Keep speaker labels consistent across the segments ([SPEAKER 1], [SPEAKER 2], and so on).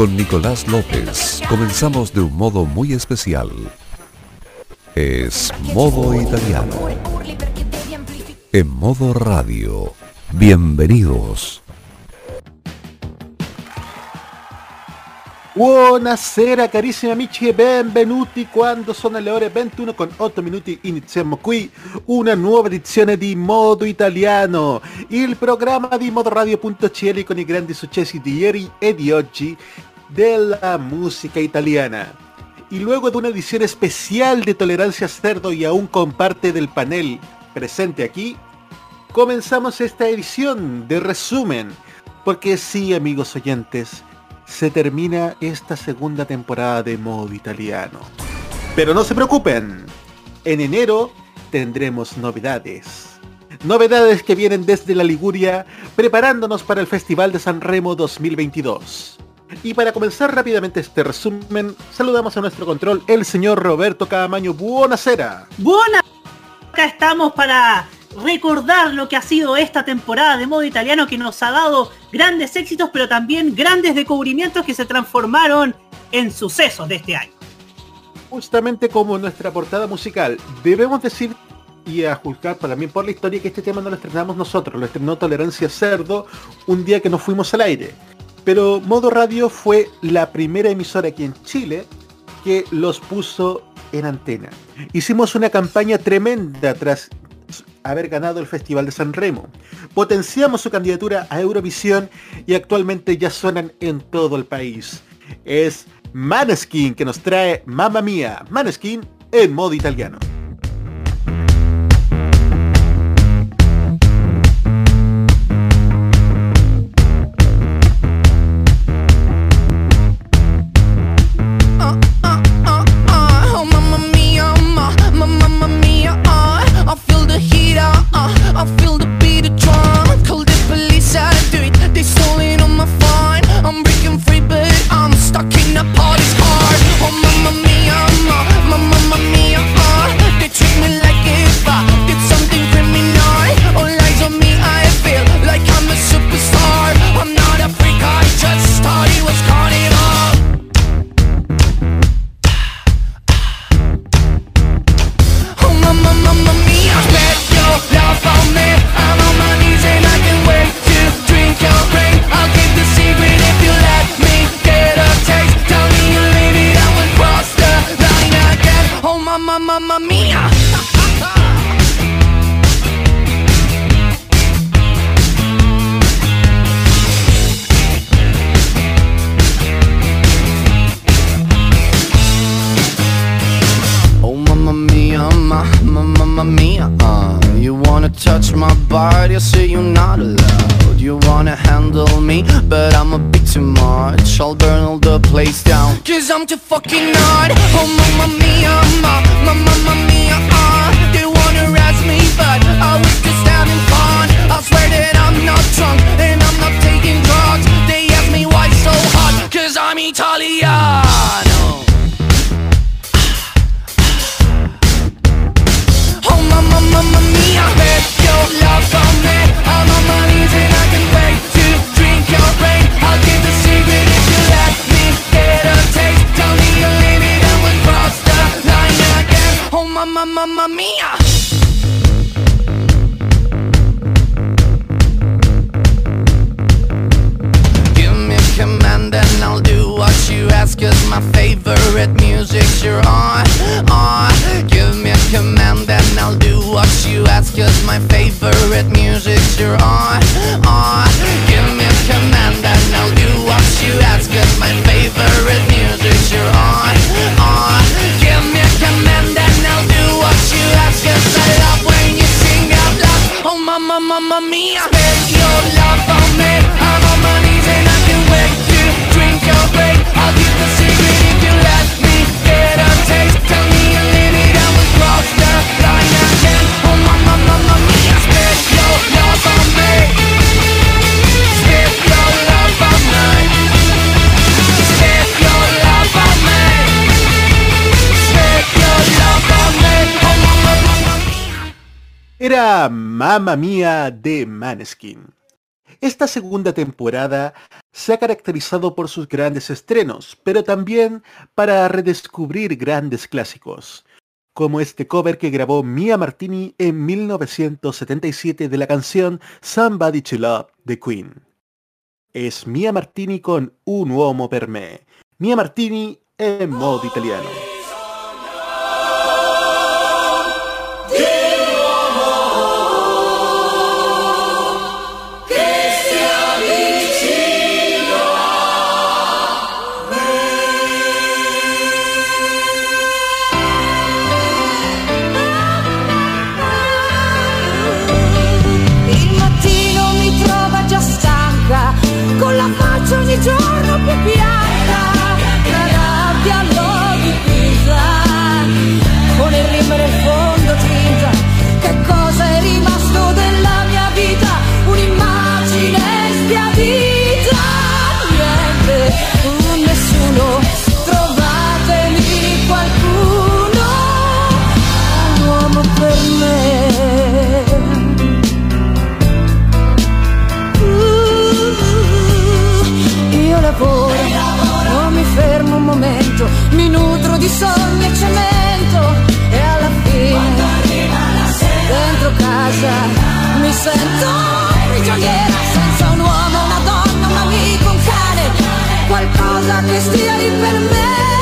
[SPEAKER 1] Con Nicolás López comenzamos de un modo muy especial. Es modo italiano. En modo radio. Bienvenidos.
[SPEAKER 2] Buonasera carissimi amici e benvenuti quando sono le ore 21 con 8 minuti iniziamo qui una nuova edizione di Modo Italiano, il programma di modoradio.cl con i grandi successi di ieri e di oggi della música italiana. Y luego de una edición especial de Tolerancia Cerdo y aún con parte del panel presente aquí, comenzamos esta edición de resumen. Porque sí, amigos oyentes, se termina esta segunda temporada de modo italiano. Pero no se preocupen, en enero tendremos novedades. Novedades que vienen desde la Liguria, preparándonos para el Festival de San Remo 2022. Y para comenzar rápidamente este resumen, saludamos a nuestro control, el señor Roberto Cadamaño. Buonasera.
[SPEAKER 3] Buena. Acá estamos para recordar lo que ha sido esta temporada de modo italiano que nos ha dado grandes éxitos, pero también grandes descubrimientos que se transformaron en sucesos de este año.
[SPEAKER 2] Justamente como nuestra portada musical, debemos decir y a juzgar también por la historia que este tema no lo estrenamos nosotros, lo estrenó Tolerancia Cerdo un día que nos fuimos al aire. Pero Modo Radio fue la primera emisora aquí en Chile que los puso en antena. Hicimos una campaña tremenda tras haber ganado el Festival de San Remo. Potenciamos su candidatura a Eurovisión y actualmente ya suenan en todo el país. Es Maneskin que nos trae Mamma Mía, Maneskin en modo italiano.
[SPEAKER 4] apart, you say you're not allowed. You wanna handle me, but I'm a bit too much. I'll burn all the place down Cause I'm too fucking hard. Oh mamma mia, ma, ma, ma ma mia, ah. Uh. They wanna arrest me, but I was just having fun. I swear that I'm not drunk, and I'm not taking drugs. They ask me why so hot, cause I'm Italian. mamma, mia. Give me a command and I'll do what you ask. Cause my favorite music's you're on, on. Give me a command and I'll do what you ask. Cause my favorite music's you're on, on. Give me a command and I'll do what you ask. Cause my favorite music.
[SPEAKER 5] Era Mamma Mía de Maneskin. Esta segunda temporada se ha caracterizado por sus grandes estrenos, pero también para redescubrir grandes clásicos, como este cover que grabó Mia Martini en 1977 de la canción Somebody to Love de Queen. Es Mia Martini con Un uomo per me. Mia Martini en modo italiano. Un uomo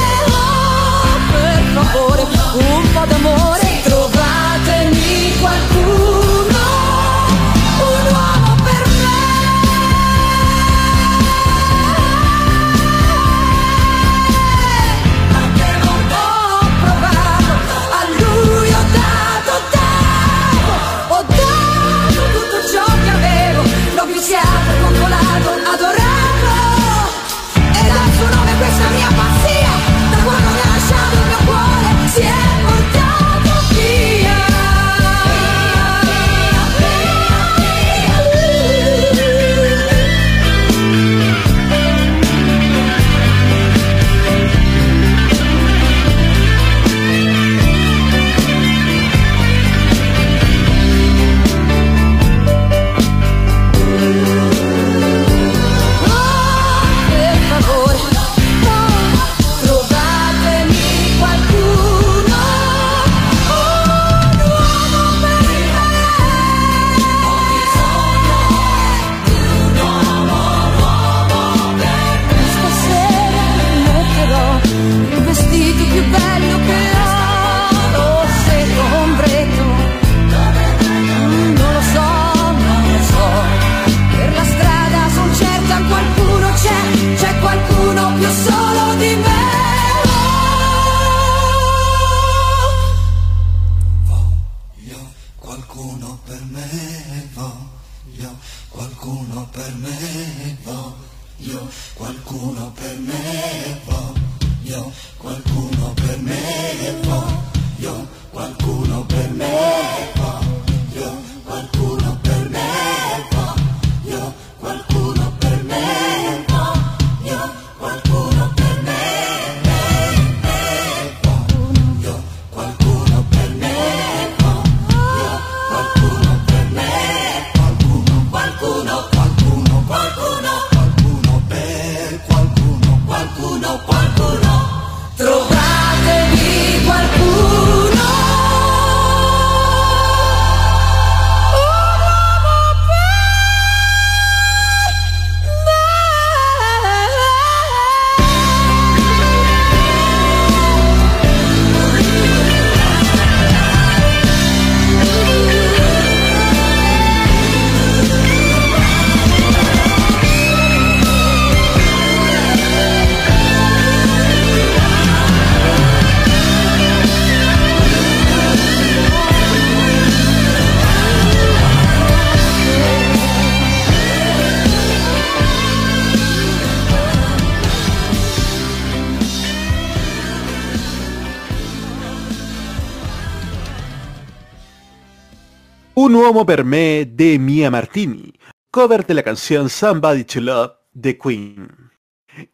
[SPEAKER 5] me de Mia Martini, cover de la canción Somebody to Love de Queen.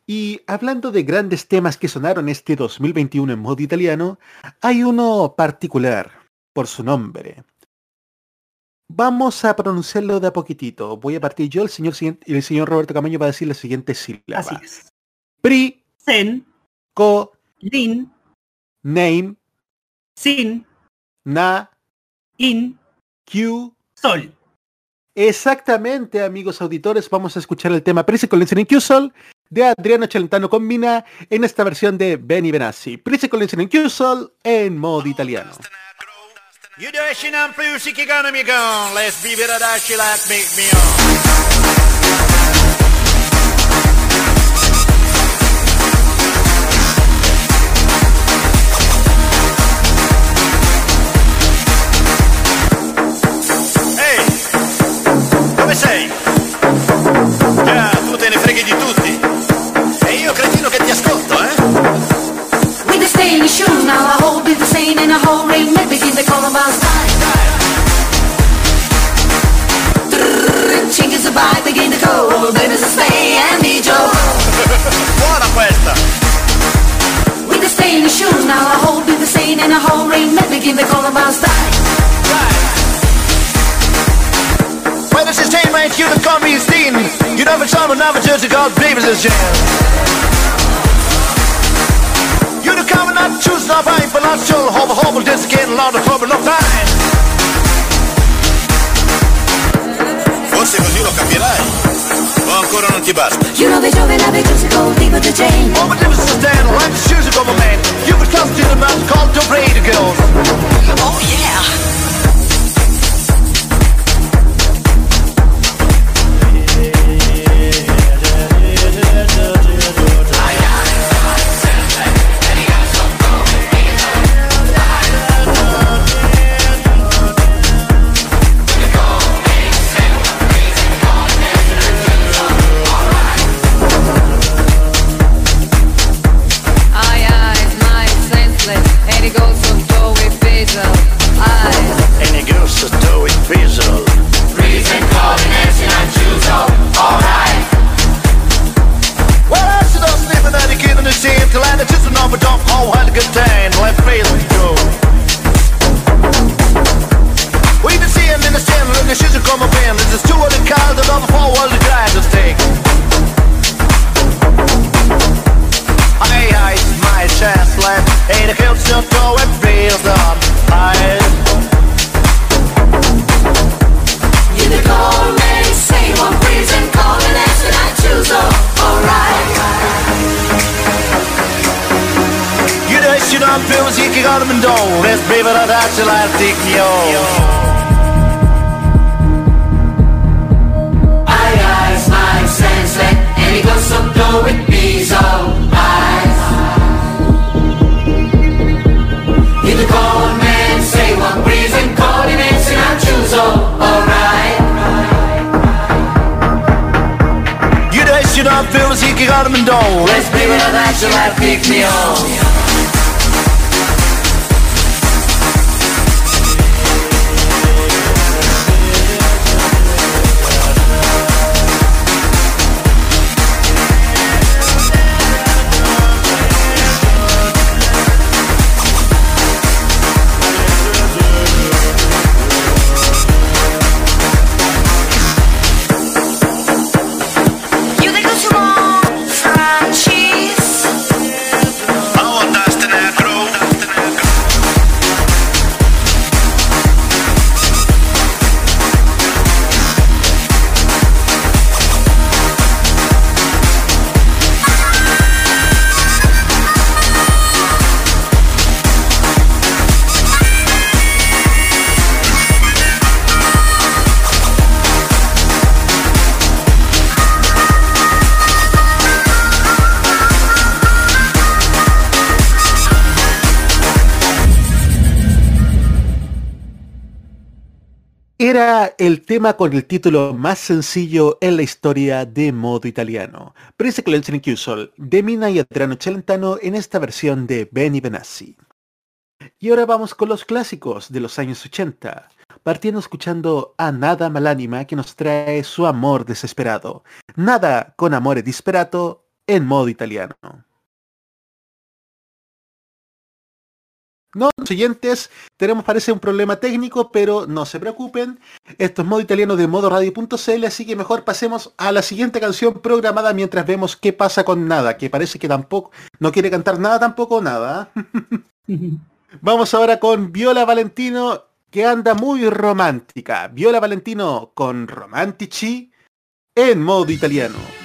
[SPEAKER 5] Y hablando de grandes temas que sonaron este 2021 en modo italiano, hay uno particular por su nombre.
[SPEAKER 2] Vamos a pronunciarlo de a poquitito. Voy a partir yo, el señor, el señor Roberto Camaño va a decir la siguiente sílaba.
[SPEAKER 3] Así es.
[SPEAKER 2] Pri,
[SPEAKER 3] Sen,
[SPEAKER 2] co,
[SPEAKER 3] lin,
[SPEAKER 2] name,
[SPEAKER 3] sin,
[SPEAKER 2] na,
[SPEAKER 3] in,
[SPEAKER 2] q.
[SPEAKER 3] sol.
[SPEAKER 2] Exactamente, amigos auditores, vamos a escuchar el tema Prisa Collection in Q-Sol de Adriano Celentano con Mina en esta versión de Benny Benassi. Prisa Collection in Q-Sol en modo italiano.
[SPEAKER 6] pain is shoe Now I hold it the same and whole hold it Maybe in the color bounce Chink is a begin to go. Baby's a stay and be Joe
[SPEAKER 7] Buona questa!
[SPEAKER 6] With the stain Now I hold it the same and whole hold it Maybe in the color bounce
[SPEAKER 7] Well, this is Jane, mate, you the comedy scene You know it's on another jersey Baby's a Jam you the common not choose not fine for not sure. Hobble, hobble, just getting lot of trouble, no time. Forse così lo capirai. O oh, ancora non ti basta.
[SPEAKER 6] You know the Joven have a musical thing with the chain
[SPEAKER 7] Oh, but this is stand like the shoes of a man. You would come to the mouth called to raid girls.
[SPEAKER 6] Oh yeah
[SPEAKER 7] to do it visual. Well, I should have sleeping at the kid in the same till I just an over dump hole had a good time. Let face it go. We can see him in the stand, look, the shoes are coming in. This is two of the cars, another four was the driver's take. Hey, hey, my chest left. Hey, the kids still go and feels up. Hey.
[SPEAKER 6] Filmmusikk, jeg har det,
[SPEAKER 7] men da Rest blir det der til jeg stikker, yo. And
[SPEAKER 6] he goes so blow with these old eyes. Hear the cold man say one breeze and coordinates I choose alright
[SPEAKER 7] You dash it up, feel the seeking out of my door
[SPEAKER 6] Let's bring another action like pick me on
[SPEAKER 2] Era el tema con el título más sencillo en la historia de modo italiano. Prince Collection in Q-Sol de Mina y Adriano Celentano en esta versión de Benny Benassi. Y ahora vamos con los clásicos de los años 80, partiendo escuchando a Nada Malánima que nos trae su amor desesperado. Nada con amore disperato en modo italiano.
[SPEAKER 8] No, los oyentes, tenemos parece un problema técnico, pero no se preocupen. Esto es modo italiano de modoradio.cl, así que mejor pasemos a la siguiente canción programada mientras vemos qué pasa con nada, que parece que tampoco, no quiere cantar nada tampoco nada. Vamos ahora con Viola Valentino, que anda muy romántica. Viola Valentino con Romantici en modo italiano.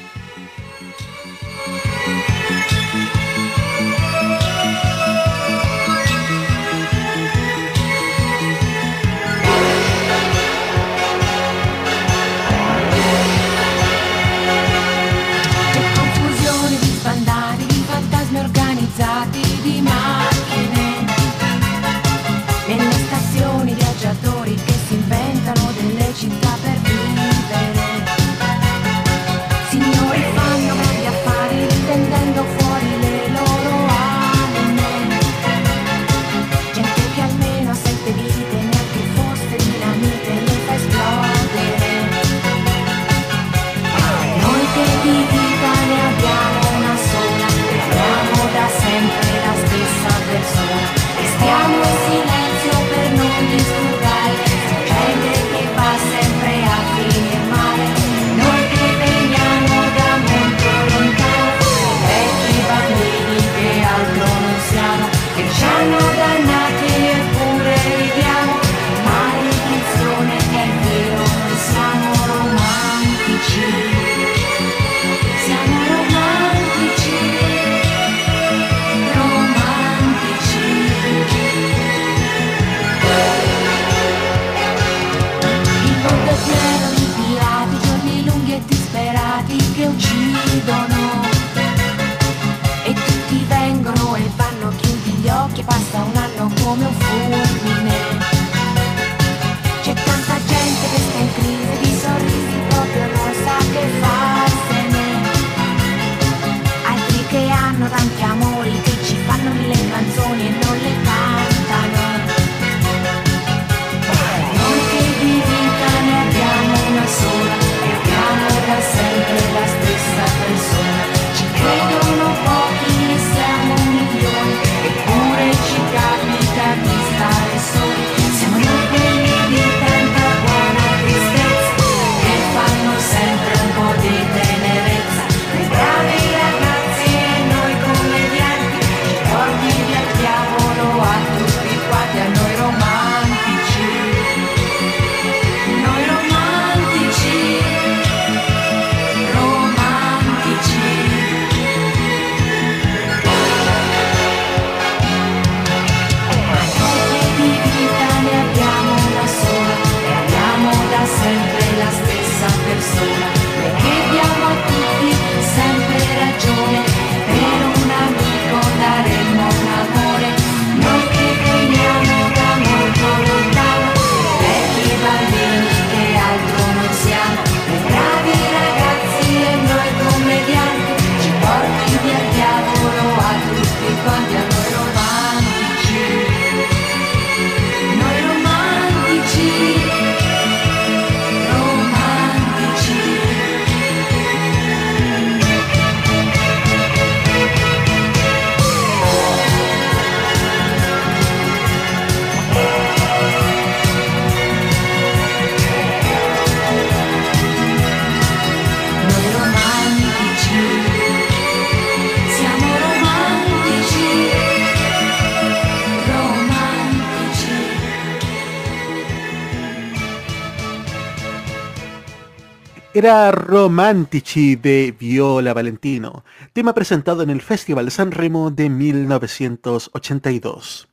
[SPEAKER 8] Era Romantici de Viola Valentino, tema presentado en el Festival San Remo de 1982.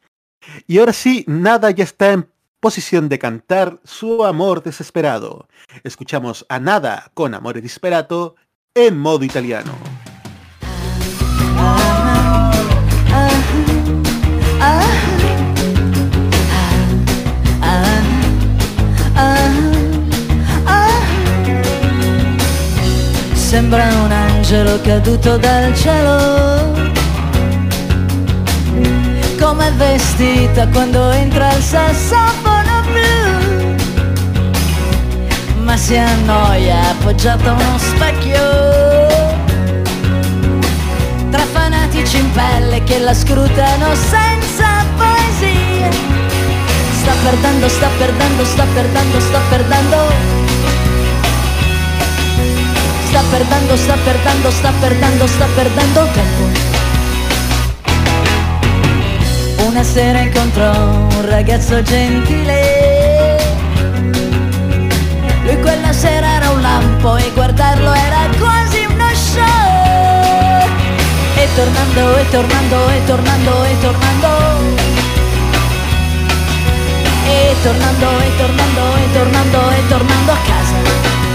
[SPEAKER 8] Y ahora sí, Nada ya está en posición de cantar su amor desesperado. Escuchamos a Nada con Amore Disperato en modo italiano.
[SPEAKER 9] Sembra un angelo caduto dal cielo. Come vestita quando entra il sassofono blu. Ma si annoia appoggiata a uno specchio. Tra fanatici in pelle che la scrutano senza poesia. Sta perdendo, sta perdendo, sta perdendo, sta perdendo. Sta perdendo, sta perdendo, sta perdendo, sta perdendo tempo. Una sera incontrò un ragazzo gentile. Lui quella sera era un lampo e guardarlo era quasi uno show. E tornando, e tornando, e tornando, e tornando. E tornando, e tornando, e tornando, e tornando a casa.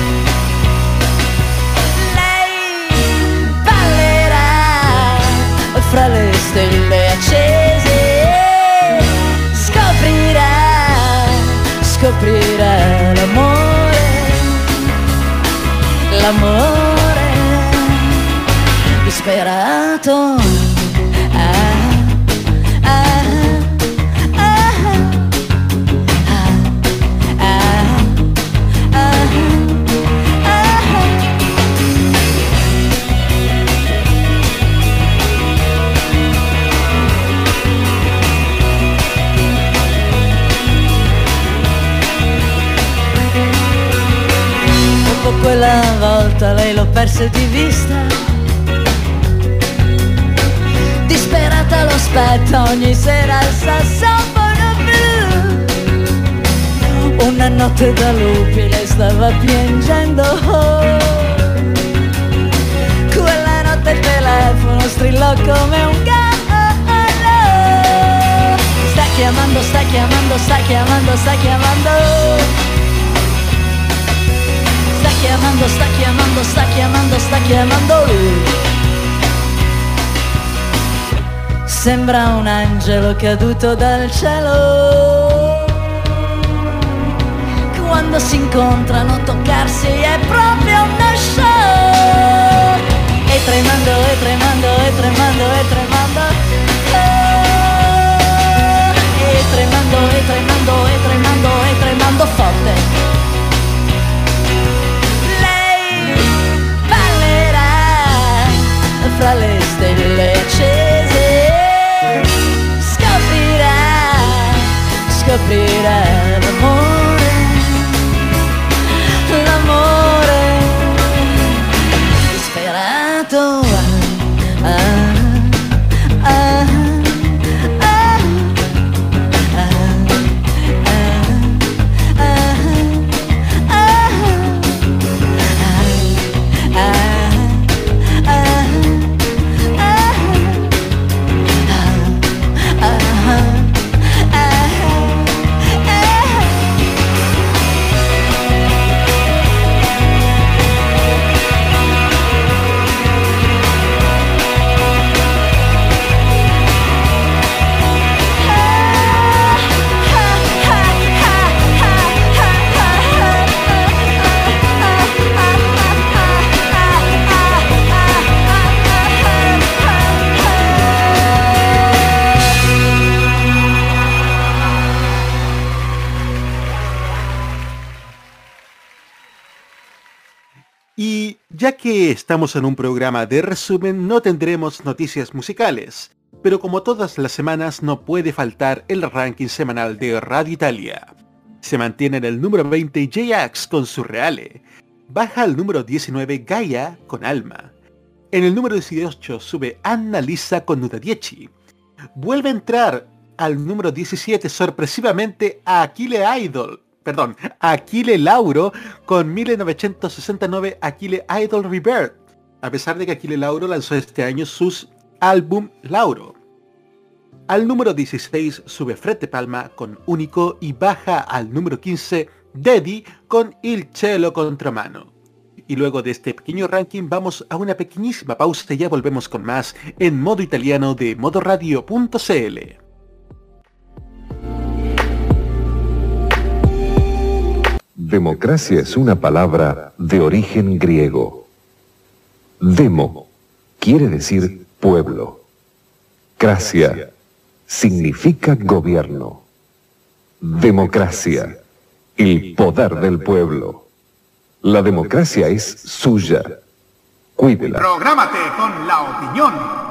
[SPEAKER 9] Fra le stelle accese. Scoprirà, scoprirà l'amore, l'amore disperato. Quella volta lei l'ho persa di vista. Disperata lo aspetta ogni sera al sassofono blu. Una notte da lupi lei stava piangendo. Quella notte il telefono strillò come un gallo Sta chiamando, sta chiamando, sta chiamando, sta chiamando chiamando, sta chiamando, sta chiamando, sta chiamando lui. Sembra un angelo caduto dal cielo. Quando si incontrano toccarsi è proprio uno show. E tremando, e tremando, e tremando, e tremando. E tremando, e tremando, e tremando, e tremando forte. Fra le stelle accese. Scoprirà, scoprirà
[SPEAKER 2] Y ya que estamos en un programa de resumen, no tendremos noticias musicales. Pero como todas las semanas, no puede faltar el ranking semanal de Radio Italia. Se mantiene en el número 20 J-Ax con Surreale. Baja al número 19 Gaia con Alma. En el número 18 sube Anna Lisa con Nutadieci. Vuelve a entrar al número 17 sorpresivamente a Aquile Idol. Perdón, Aquile Lauro con 1969 Aquile Idol Rebirth. A pesar de que Aquile Lauro lanzó este año sus álbum Lauro. Al número 16 sube Frete Palma con Único y baja al número 15 Deddy con Il Cielo Contramano. Y luego de este pequeño ranking vamos a una pequeñísima pausa y ya volvemos con más en modo italiano de modoradio.cl.
[SPEAKER 1] Democracia es una palabra de origen griego. Demo quiere decir pueblo. Cracia significa gobierno. Democracia, el poder del pueblo. La democracia es suya. Cuídela.
[SPEAKER 10] Prográmate con la opinión.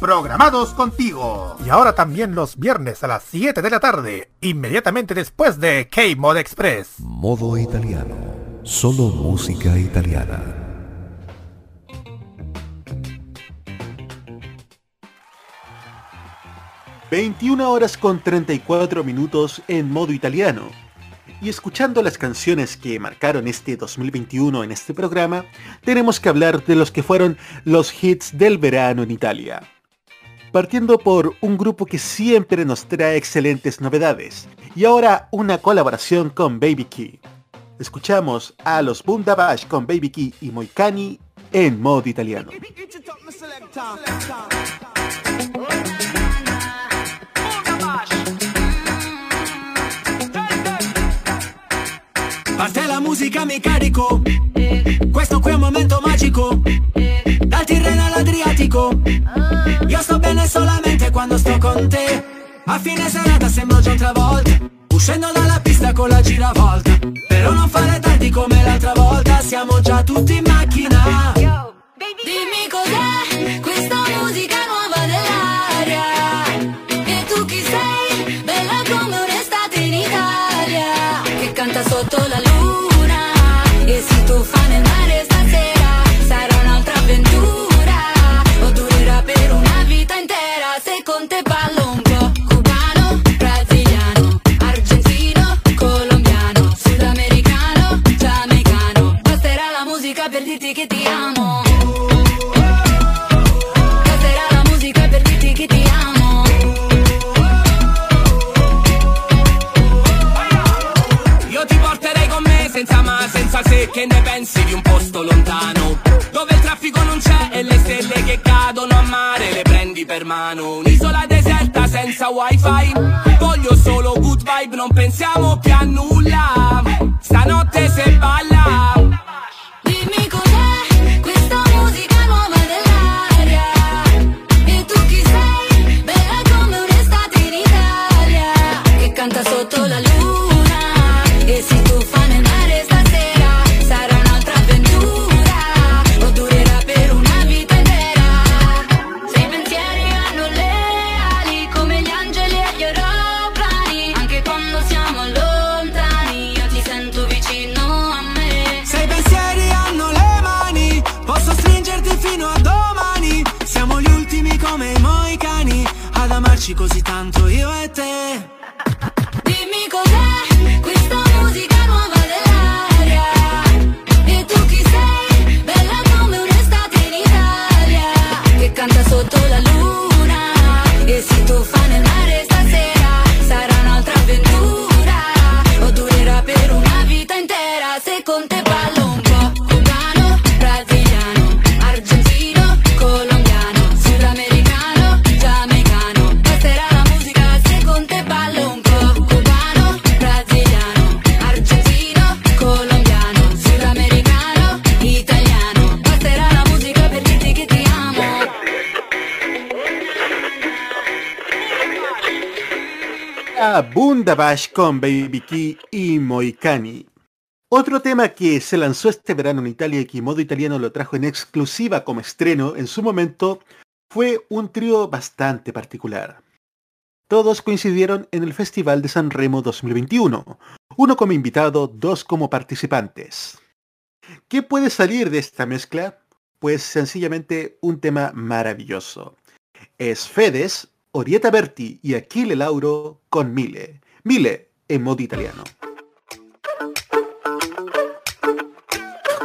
[SPEAKER 2] Programados contigo. Y ahora también los viernes a las 7 de la tarde, inmediatamente después de K-Mod Express.
[SPEAKER 1] Modo italiano. Solo música italiana.
[SPEAKER 2] ...21 horas con 34 minutos en modo italiano. Y escuchando las canciones que marcaron este 2021 en este programa, tenemos que hablar de los que fueron los hits del verano en Italia. Partiendo por un grupo que siempre nos trae excelentes novedades, y ahora una colaboración con Baby Key. Escuchamos a los Bundabash con Baby Key y Moicani en modo italiano.
[SPEAKER 11] La mi carico Questo qui è un momento magico Dal Tirreno all'Adriatico. Io sto bene solamente quando sto con te. A fine serata sembro già un'altra volta Uscendo dalla pista con la giravolta. Però non fare tardi come l'altra volta. Siamo già tutti in macchina.
[SPEAKER 12] Dimmi cos'è
[SPEAKER 2] con Baby Key y Moicani. Otro tema que se lanzó este verano en Italia y que modo italiano lo trajo en exclusiva como estreno en su momento fue un trío bastante particular. Todos coincidieron en el Festival de San Remo 2021, uno como invitado, dos como participantes. ¿Qué puede salir de esta mezcla? Pues sencillamente un tema maravilloso. Es Fedes, Orieta Berti y Achille Lauro con Mile. Mile en modo italiano.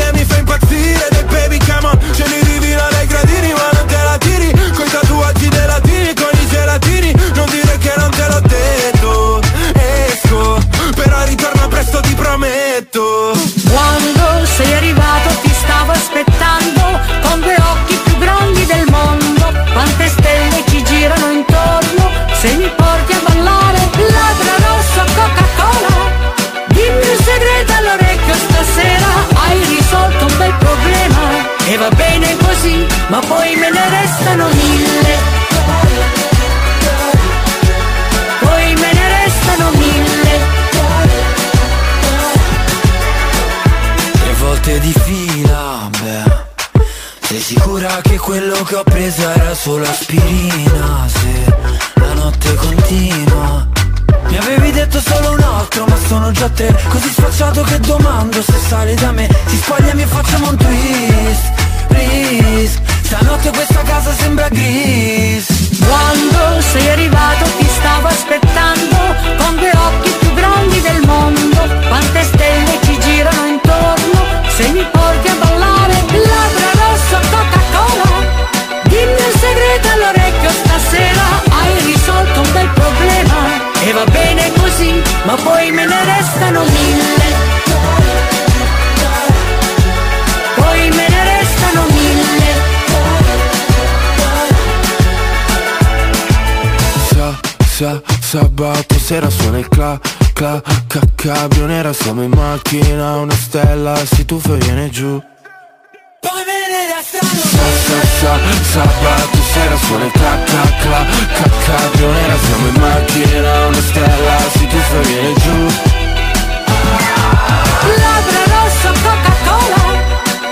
[SPEAKER 13] idee mi fa impazzire Dei baby come on, ce li divino dai gradini ma non te la tiri. Coi tatuaggi dei latini, con i gelatini Non dire che non te l'ho detto. Esco, però ritorno presto ti prometto. One domando se sali da me. Si spogliami
[SPEAKER 14] e facciamo un twist Please Stanotte questa casa sembra gris nera Siamo in macchina, una stella si tuffa e viene giù. Poi me ne restano Sa, sa, sa, sabato sera suona il cla, cla, cla, ca, cabrio nera Siamo in macchina, una stella si tuffa e viene giù.
[SPEAKER 13] Labbra rosso Coca-Cola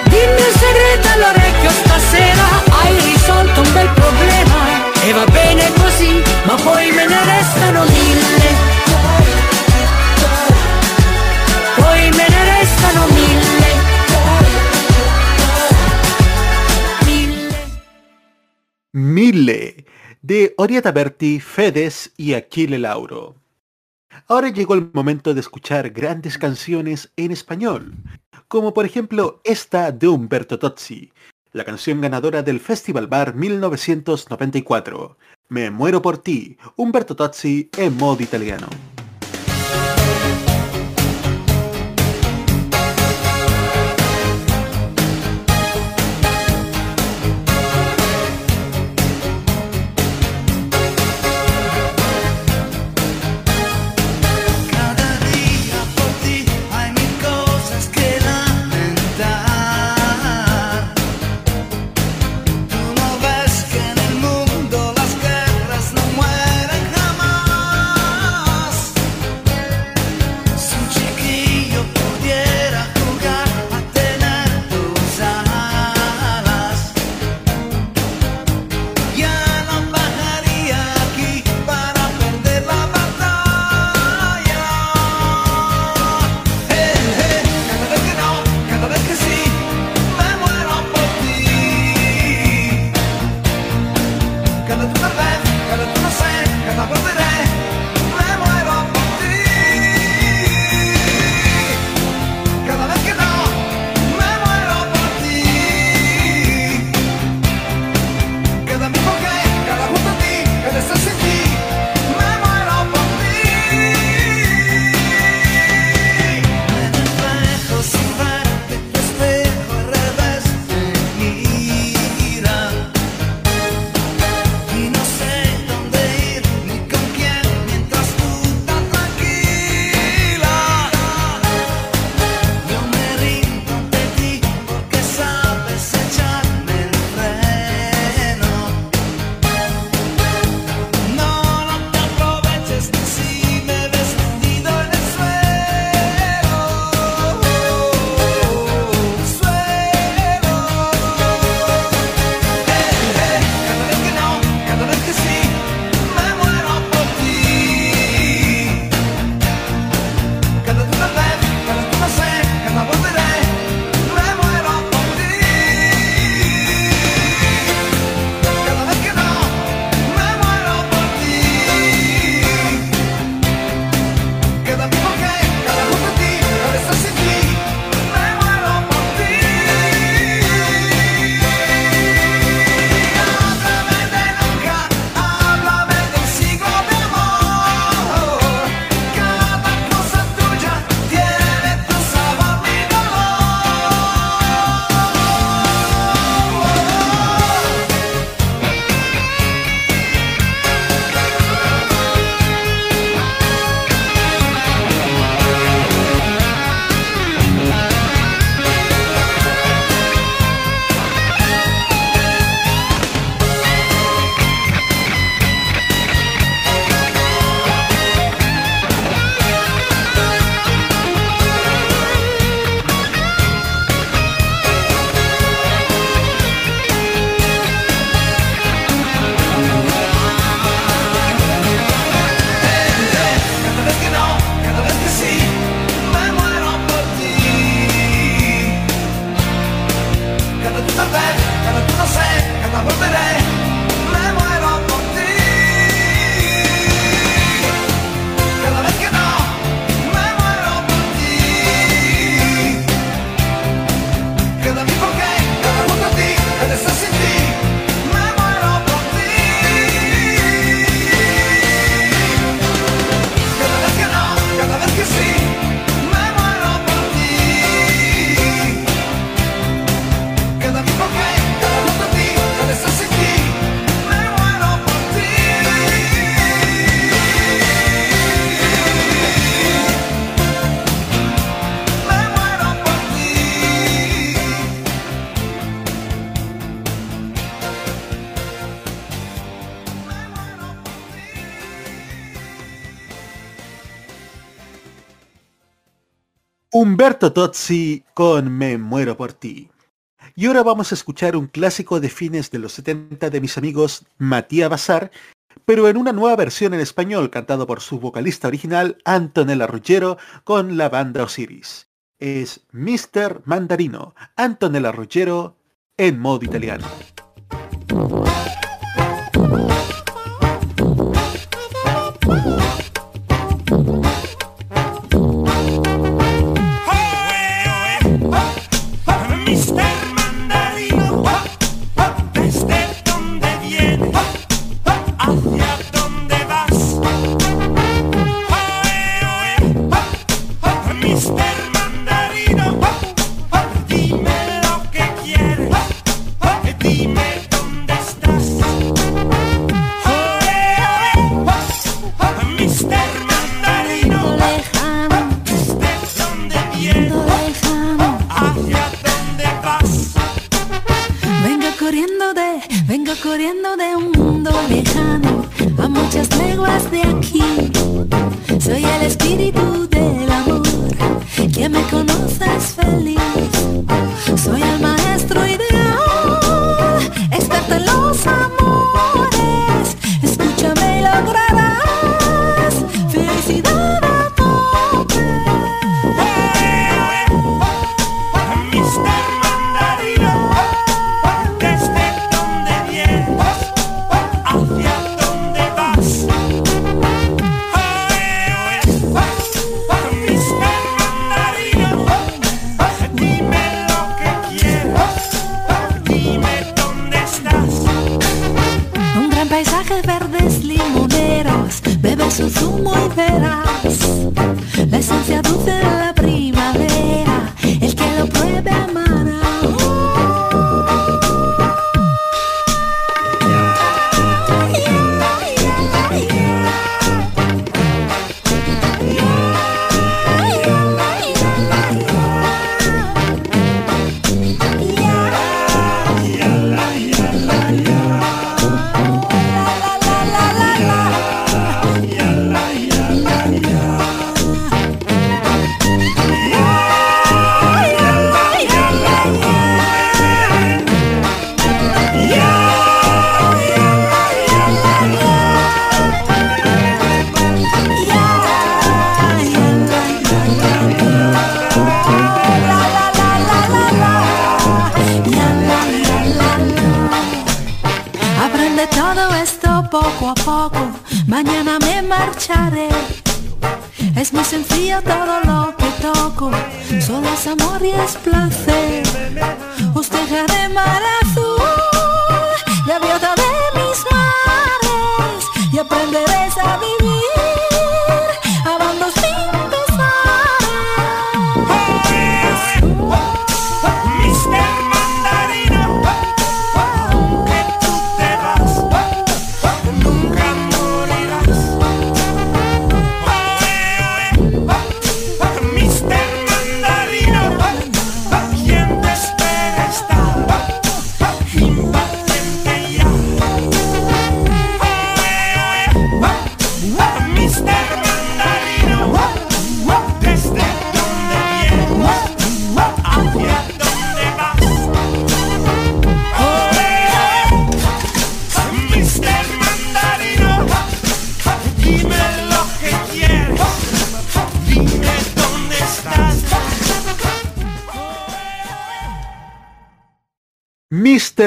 [SPEAKER 13] Dimmi un segreto all'orecchio stasera. Hai risolto un bel problema. E va bene così Ma poi me ne restano mille Mille
[SPEAKER 2] de Orieta Berti, Fedes y Aquile Lauro. Ahora llegó el momento de escuchar grandes canciones en español, como por ejemplo esta de Humberto Tozzi, la canción ganadora del Festival Bar 1994. Me muero por ti, Humberto Tozzi en modo italiano.
[SPEAKER 14] Humberto Tozzi con Me muero por ti. Y ahora vamos a escuchar un clásico de fines de los 70 de mis amigos Matías Bazar, pero en una nueva versión en español cantado por su vocalista original Antonella Ruggiero con la banda Osiris. Es Mr. Mandarino, Antonella Ruggiero en modo italiano.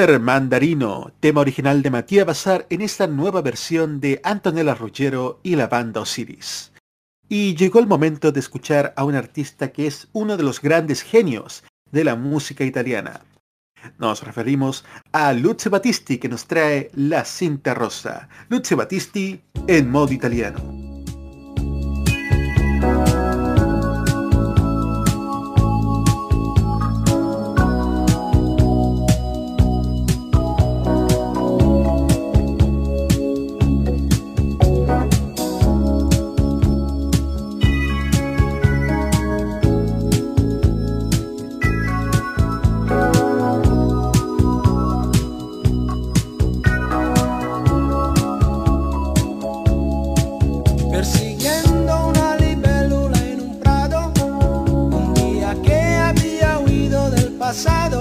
[SPEAKER 14] Mr. Mandarino, tema original de Matías Bazar en esta nueva versión de Antonella Ruggiero y la banda Osiris. Y llegó el momento de escuchar a un artista que es uno de los grandes genios de la música italiana. Nos referimos a Luce Battisti que nos trae La cinta rosa. Luce Battisti en modo italiano.
[SPEAKER 10] pasar.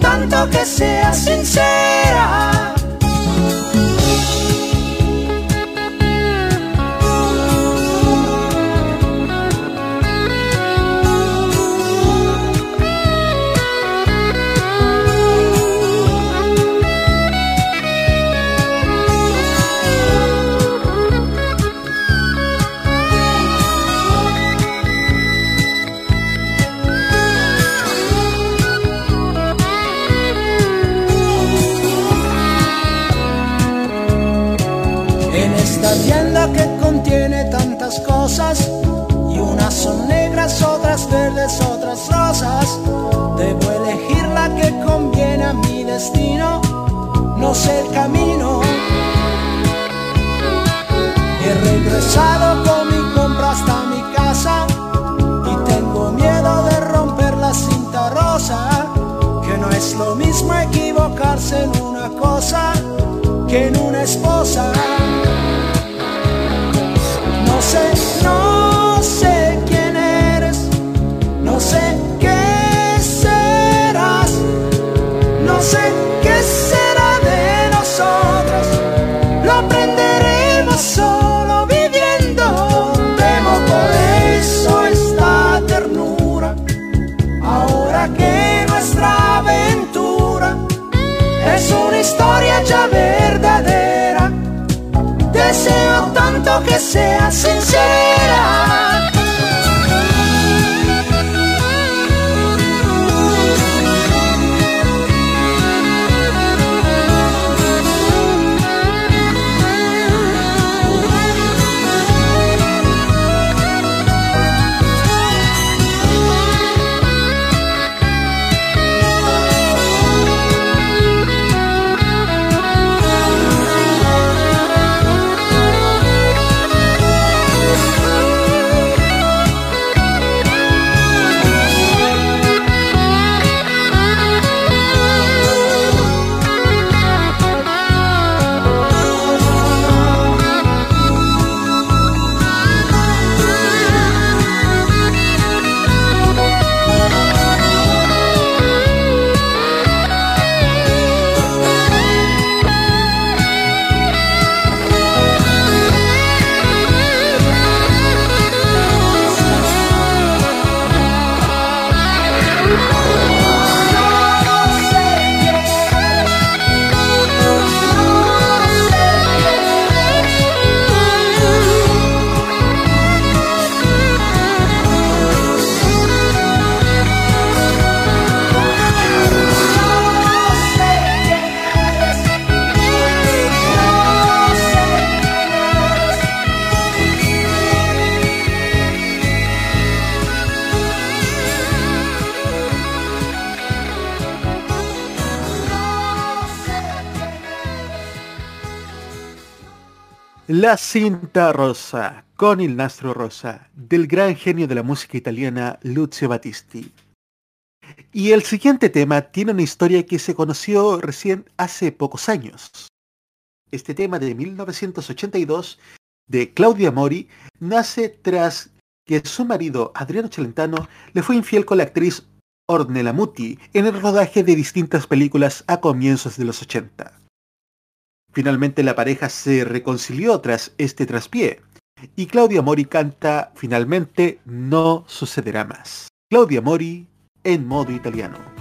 [SPEAKER 10] Tanto que sea sincera. El camino. He regresado con mi compra hasta mi casa y tengo miedo de romper la cinta rosa, que no es lo mismo equivocarse en una cosa que en una esposa.
[SPEAKER 2] Cinta rosa con il nastro rosa del gran genio de la música italiana Lucio Battisti. Y el siguiente tema tiene una historia que se conoció recién hace pocos años. Este tema de 1982 de Claudia Mori nace tras que su marido Adriano Celentano le fue infiel con la actriz Ornella Muti en el rodaje de distintas películas a comienzos de los 80. Finalmente la pareja se reconcilió tras este traspié y Claudia Mori canta finalmente No sucederá más. Claudia Mori en modo italiano.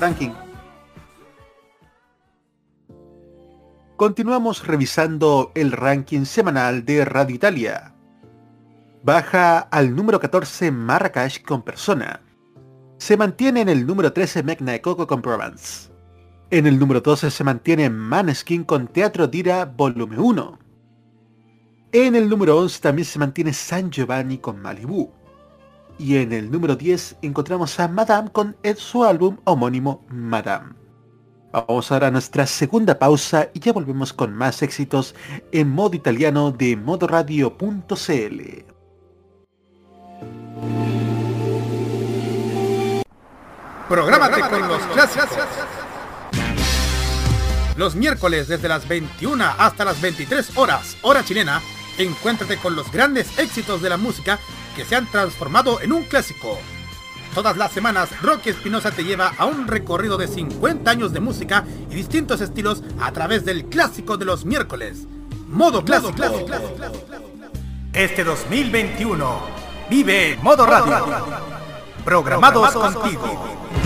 [SPEAKER 2] Ranking. Continuamos revisando el ranking semanal de Radio Italia. Baja al número 14 Marrakech con Persona. Se mantiene en el número 13 Megna de Coco con Provence. En el número 12 se mantiene Maneskin con Teatro Dira Volumen 1. En el número 11 también se mantiene San Giovanni con Malibu. Y en el número 10 encontramos a Madame con su álbum homónimo Madame. Vamos ahora a nuestra segunda pausa y ya volvemos con más éxitos en modo italiano de modoradio.cl.
[SPEAKER 15] Prográmate con los clásicos. Los miércoles desde las 21 hasta las 23 horas, hora chilena, encuéntrate con los grandes éxitos de la música que se han transformado en un clásico. Todas las semanas, Rocky Espinosa te lleva a un recorrido de 50 años de música y distintos estilos a través del clásico de los miércoles. Modo clásico. Este 2021, vive Modo Radio. Programados contigo.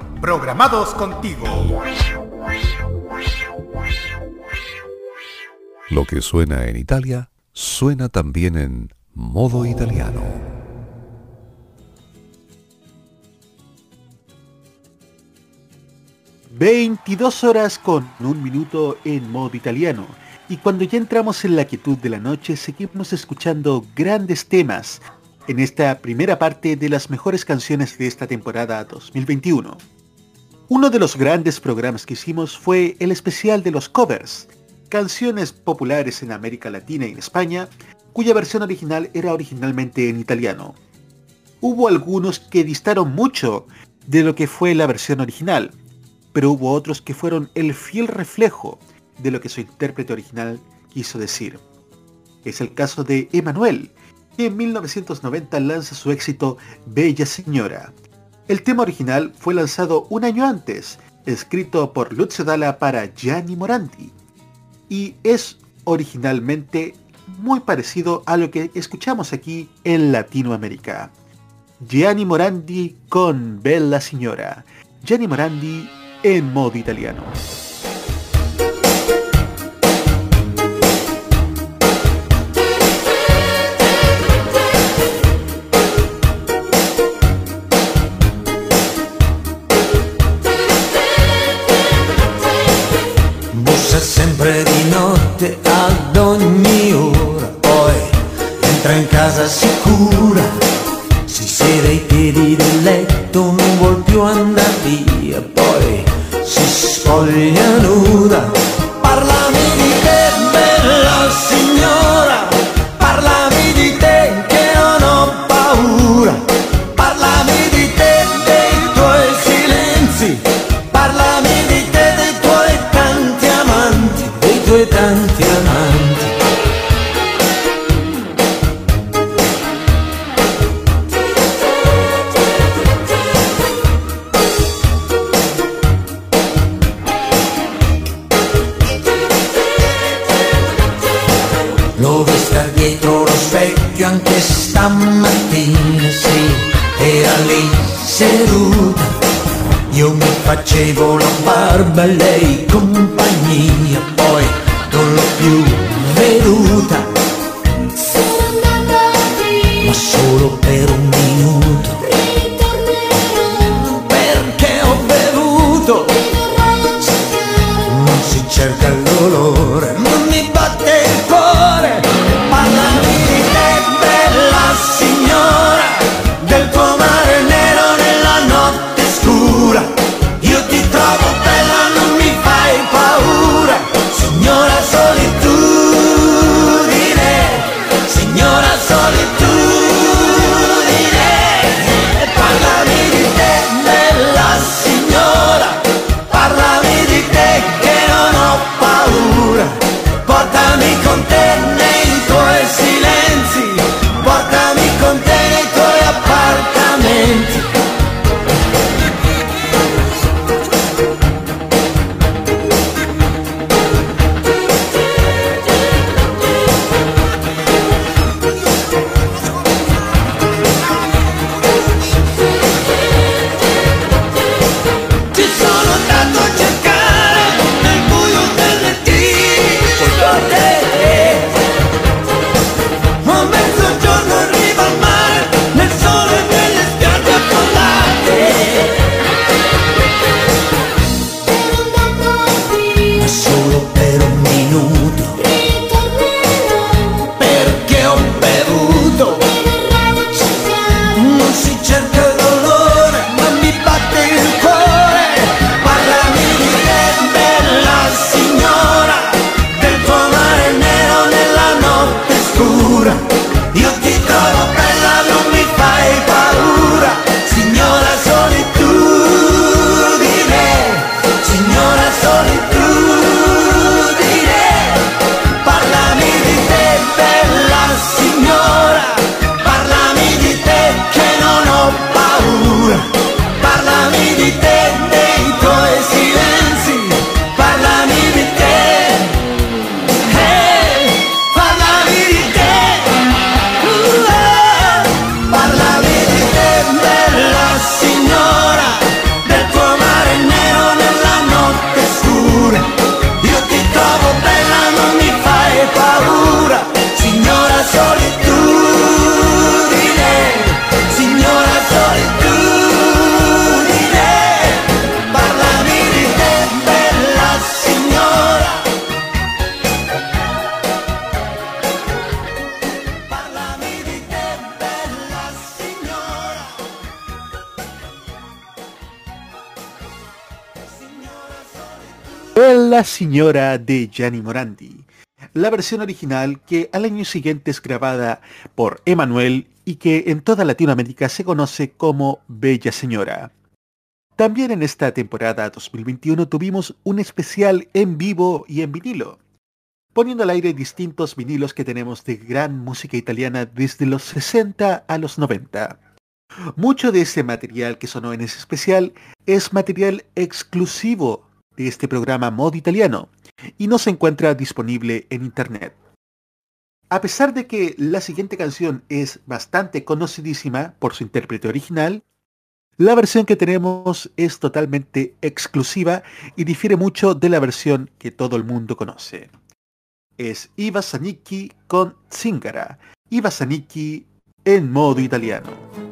[SPEAKER 15] Programados contigo.
[SPEAKER 1] Lo que suena en Italia, suena también en modo italiano.
[SPEAKER 2] ...22 horas con un minuto en modo italiano... ...y cuando ya entramos en la quietud de la noche... ...seguimos escuchando grandes temas... ...en esta primera parte de las mejores canciones de esta temporada 2021... Uno de los grandes programas que hicimos fue el especial de los covers, canciones populares en América Latina y en España, cuya versión original era originalmente en italiano. Hubo algunos que distaron mucho de lo que fue la versión original, pero hubo otros que fueron el fiel reflejo de lo que su intérprete original quiso decir. Es el caso de Emanuel, que en 1990 lanza su éxito Bella Señora, el tema original fue lanzado un año antes, escrito por Lucio Dalla para Gianni Morandi, y es originalmente muy parecido a lo que escuchamos aquí en Latinoamérica. Gianni Morandi con Bella Signora. Gianni Morandi en modo italiano.
[SPEAKER 16] sempre di notte ad ogni ora. Poi entra in casa sicura Si siede ai piedi del letto Non vuol più andare via. Poi si spoglia nuda Parlami di anche stamattina, sì, era lì seduta. Io mi facevo la barba e lei
[SPEAKER 2] Señora de Gianni Morandi. La versión original que al año siguiente es grabada por Emanuel y que en toda Latinoamérica se conoce como Bella Señora. También en esta temporada 2021 tuvimos un especial en vivo y en vinilo, poniendo al aire distintos vinilos que tenemos de gran música italiana desde los 60 a los 90. Mucho de ese material que sonó en ese especial es material exclusivo este programa Modo Italiano y no se encuentra disponible en internet. A pesar de que la siguiente canción es bastante conocidísima por su intérprete original, la versión que tenemos es totalmente exclusiva y difiere mucho de la versión que todo el mundo conoce. Es Iva con Zingara, Iva Zanicchi en modo italiano.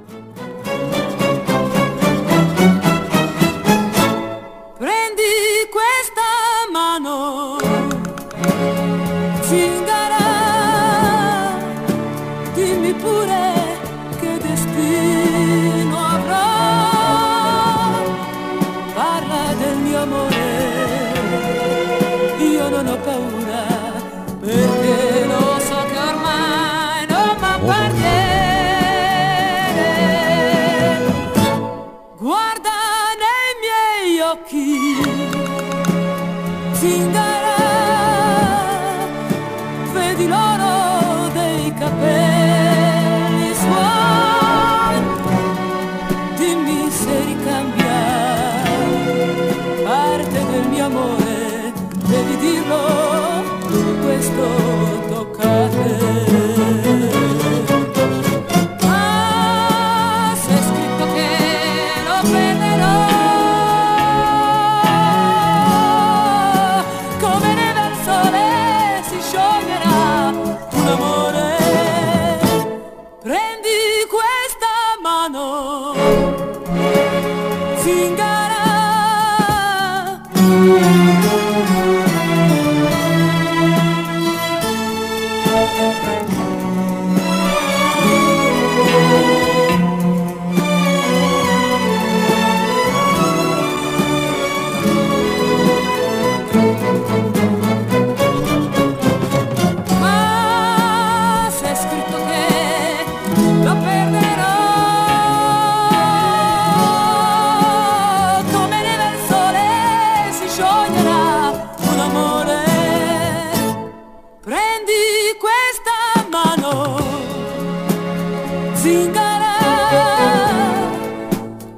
[SPEAKER 17] Zingara,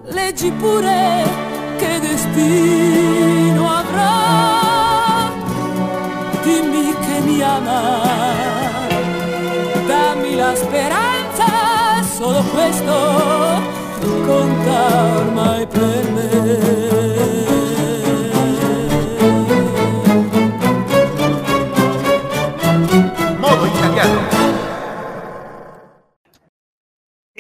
[SPEAKER 17] leggi pure che destino avrà, dimmi che mi ama, dammi la speranza, solo questo conta ormai per me.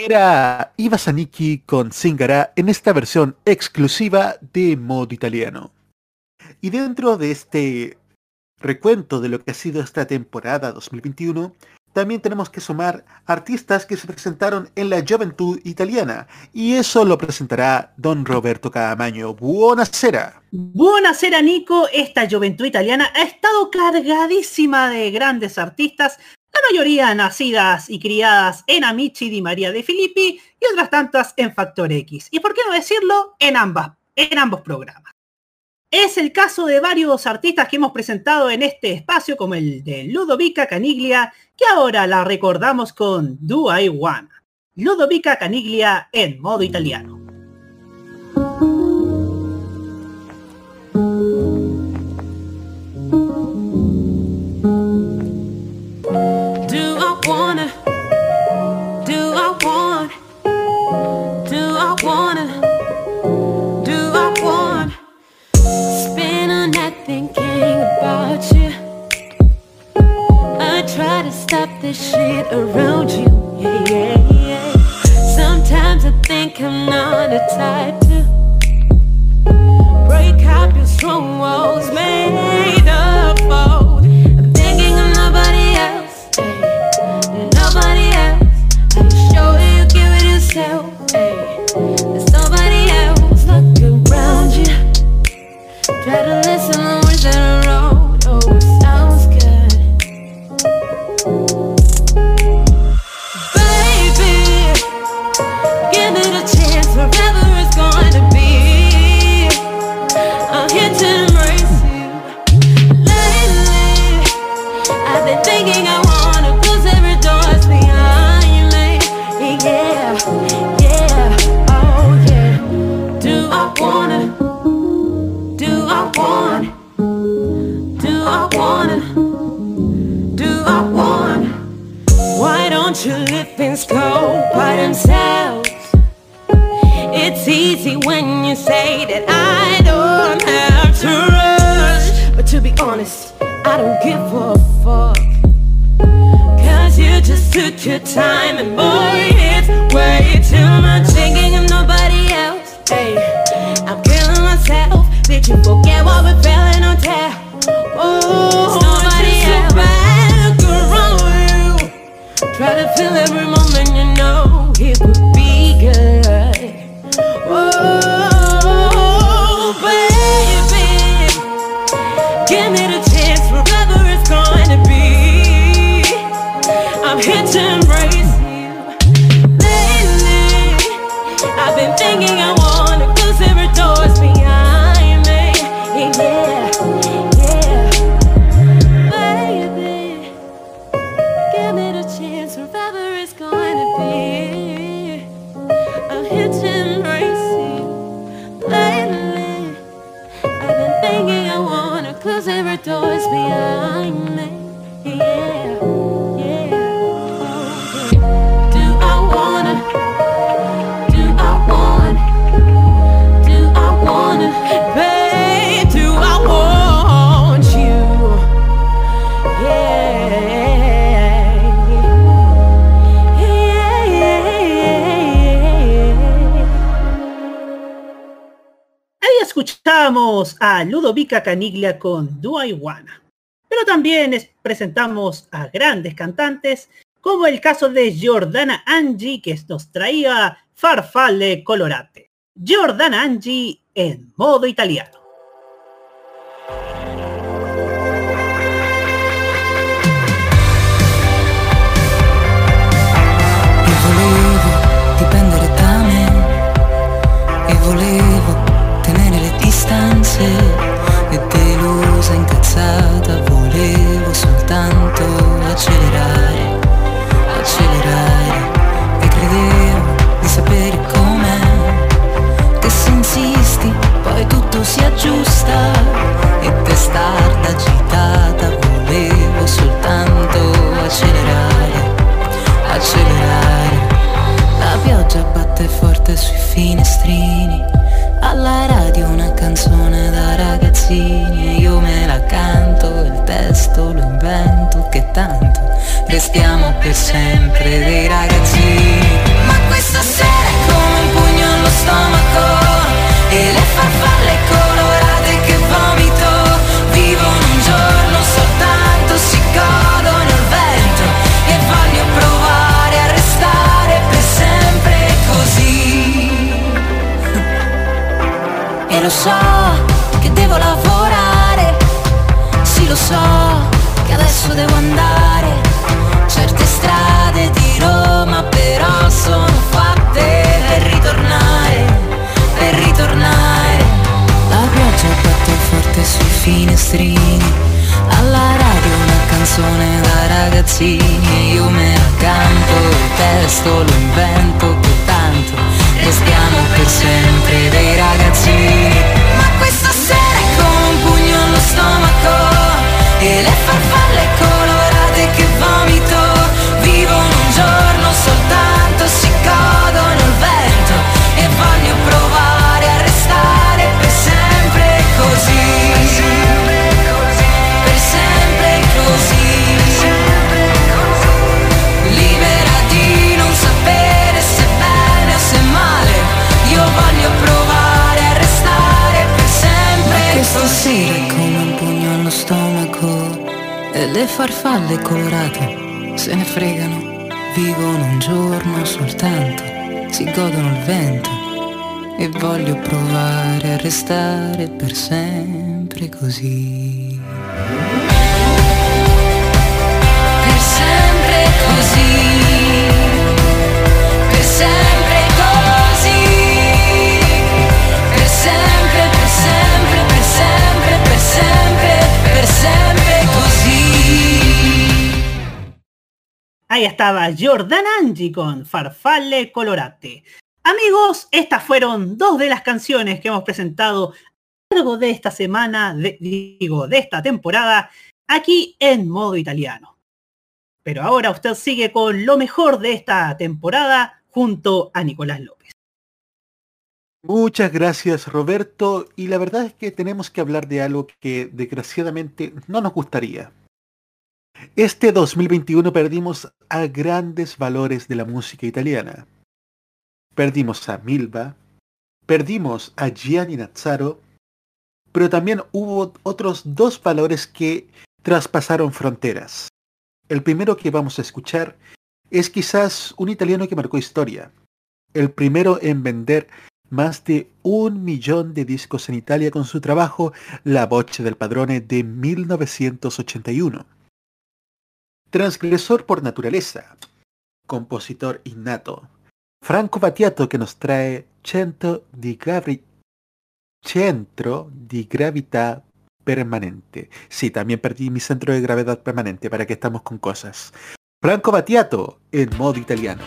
[SPEAKER 2] Era Iva Zanicki con Zingara en esta versión exclusiva de modo italiano. Y dentro de este recuento de lo que ha sido esta temporada 2021, también tenemos que sumar artistas que se presentaron en la juventud italiana. Y eso lo presentará don Roberto Caamaño. Buonasera.
[SPEAKER 3] Buonasera Nico, esta juventud italiana ha estado cargadísima de grandes artistas, la mayoría nacidas y criadas en Amici di María de Filippi y otras tantas en Factor X. Y por qué no decirlo, en, ambas, en ambos programas. Es el caso de varios artistas que hemos presentado en este espacio, como el de Ludovica Caniglia, que ahora la recordamos con Do I Wanna. Ludovica Caniglia en modo italiano.
[SPEAKER 17] This shit around you. Yeah, yeah, yeah. Sometimes I think I'm not the type to break up your strong walls made I don't give a fuck. Cause you just took your time and boy, it's way too much thinking of nobody else. Hey, I'm killing myself. Did you forget what we felt in hotel? Oh, nobody else. Back around you. Try to feel every moment you know it could be good. Oh,
[SPEAKER 3] Caniglia con Do I. Pero también es- presentamos a grandes cantantes, como el caso de Giordana Angie, que nos traía Farfalle Colorate. Giordana Angie en modo italiano.
[SPEAKER 18] passata volevo soltanto accelerare, accelerare e credevo di sapere com'è che se insisti poi tutto si aggiusta e testarda agitata volevo soltanto accelerare, accelerare. La pioggia batte forte sui finestrini alla radio una canzone da ragazzini e io me la canto, il testo lo invento che tanto restiamo per sempre dei ragazzini. Ma questa sera è come un pugno allo stomaco e le farfalle lo so che devo lavorare, sì lo so che adesso devo andare. Certe strade di Roma però sono fatte per ritornare, per ritornare. La pioggia batte forte sui finestrini, alla radio una canzone da ragazzini io me la canto, il testo lo invento che tanto restiamo per sempre dei ragazzini. Ma questa sera è come un pugno allo stomaco e le farfalle colorate le farfalle colorate se ne fregano. Vivono un giorno soltanto, si godono il vento e voglio provare a restare per sempre così. Per sempre così. Per sempre
[SPEAKER 3] Ahí estaba Jordan Angie con Farfalle Colorate. Amigos, estas fueron dos de las canciones que hemos presentado a lo largo de esta semana, digo, de esta temporada, aquí en modo italiano. Pero ahora usted sigue con lo mejor de esta temporada junto a Nicolás López.
[SPEAKER 2] Muchas gracias Roberto y la verdad es que tenemos que hablar de algo que desgraciadamente no nos gustaría. Este 2021 perdimos a grandes valores de la música italiana. Perdimos a Milva, perdimos a Gianni Nazzaro, pero también hubo otros dos valores que traspasaron fronteras. El primero que vamos a escuchar es quizás un italiano que marcó historia. El primero en vender más de un millón de discos en Italia con su trabajo La Voce del Padrone de 1981. Transgresor por naturaleza, compositor innato, Franco Battiato que nos trae Cento di Gravi- Centro di Gravità Permanente. Sí, también perdí mi centro de gravedad permanente, para que estamos con cosas. Franco Battiato en modo italiano.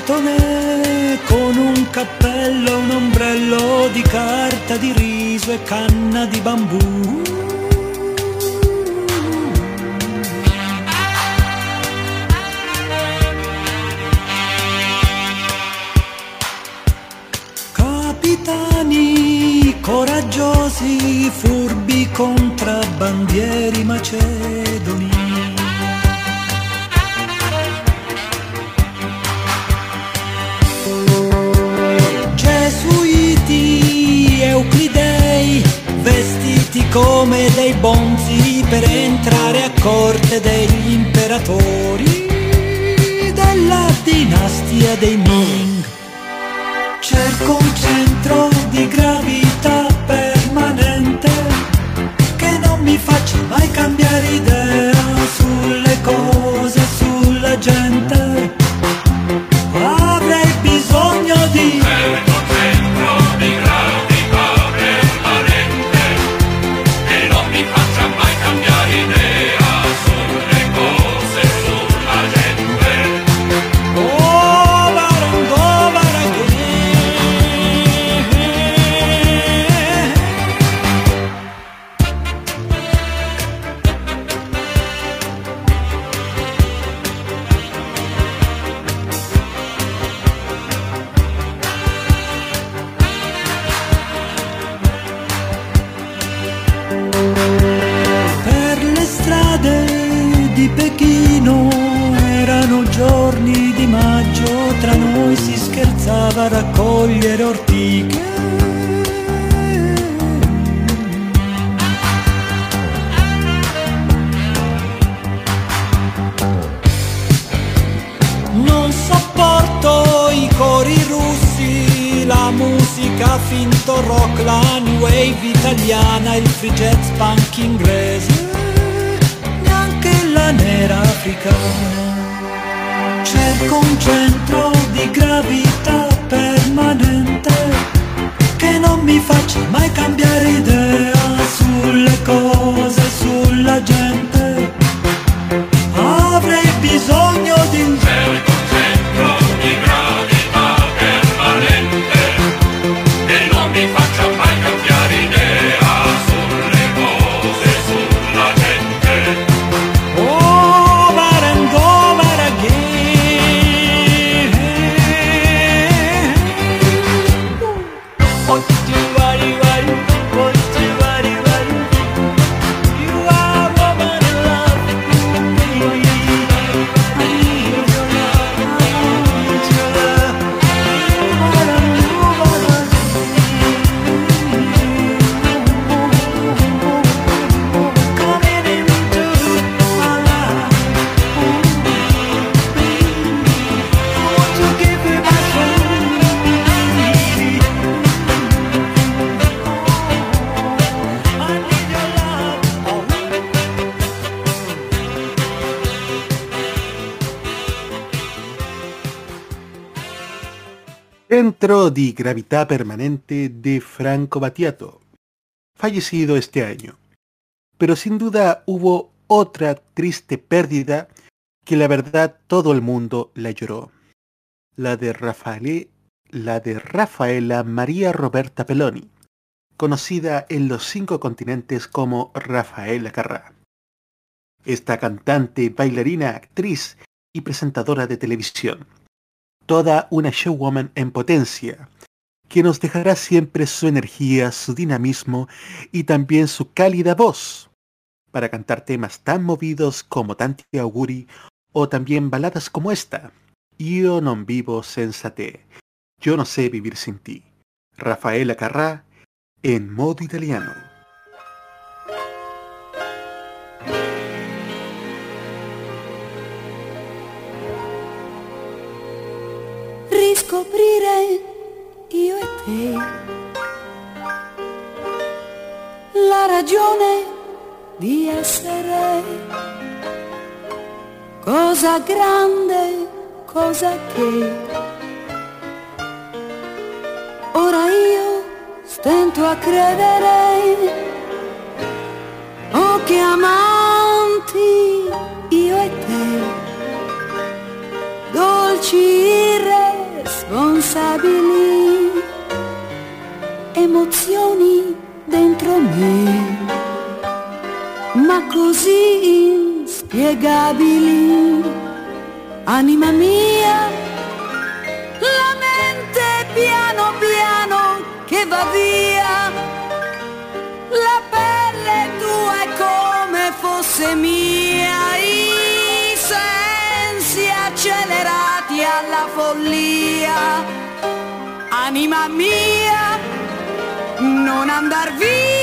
[SPEAKER 10] Bretone con un cappello, un ombrello di carta di riso e canna di bambù. Capitani coraggiosi, furbi contrabbandieri macedoni. Come dei bonzi per entrare a corte degli imperatori della dinastia dei Ming. Cerco un centro di gravità permanente che non mi faccia mai cambiare idea sulle cose, di
[SPEAKER 19] Gravità Permanente
[SPEAKER 2] de Franco Battiato, fallecido este año. Pero sin duda hubo otra triste pérdida que la verdad todo el mundo la lloró. La de Rafael, la de Rafaela María Roberta Peloni, conocida en los cinco continentes como Rafaela Carrà. Esta cantante, bailarina, actriz y presentadora de televisión toda una showwoman en potencia, que nos dejará siempre su energía, su dinamismo y también su cálida voz para cantar temas tan movidos como Tanti Auguri o también baladas como esta, Io non vivo senza te, Yo no sé vivir sin ti, Rafaela Carrà en modo italiano.
[SPEAKER 20] Riscoprire io e te. La ragione di essere. Cosa grande, cosa che. Ora io stento a credere. Oh che amanti irresponsabili, emozioni dentro me, ma così inspiegabili, anima mia, la mente piano piano che va via, la pelle tua è come fosse mia, i sensi accelerati alla follia, anima mia, non andar via.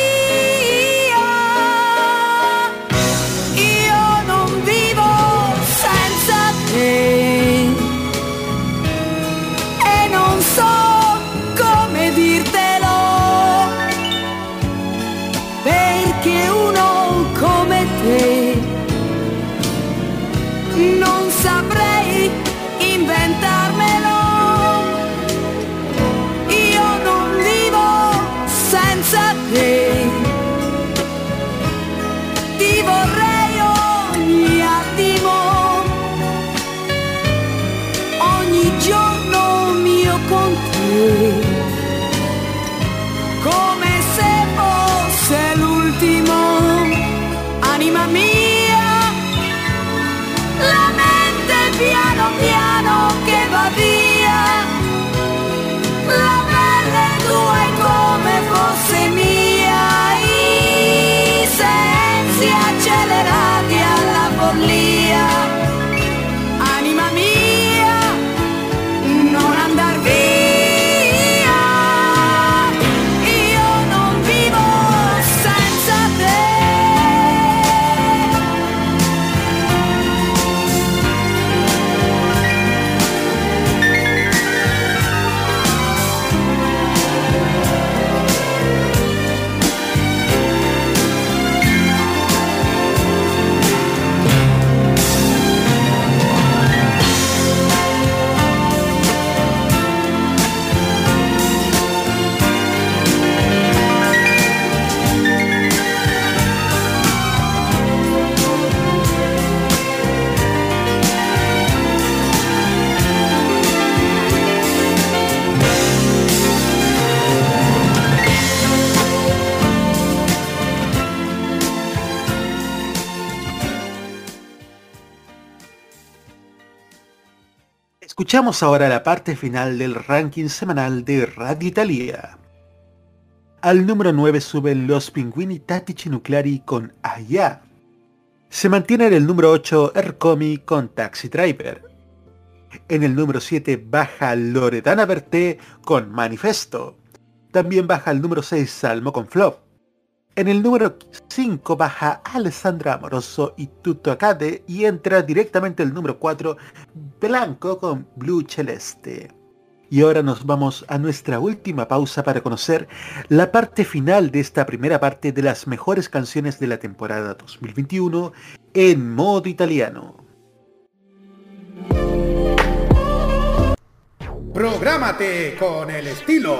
[SPEAKER 2] Escuchamos ahora la parte final del ranking semanal de Radio Italia. Al número 9 suben los Pinguini Tattici Nucleari con Allá. Se mantiene en el número 8 Ercomi con Taxi Driver. En el número 7 baja Loredana Berté con Manifesto. También baja el número 6 Salmo con Flop. En el número 5 baja Alessandra Amoroso y Tutto Acade y entra directamente el número 4 Blanco con Blue Celeste. Y ahora nos vamos a nuestra última pausa para conocer la parte final de esta primera parte de las mejores canciones de la temporada 2021 en modo italiano.
[SPEAKER 15] Prográmate con el estilo.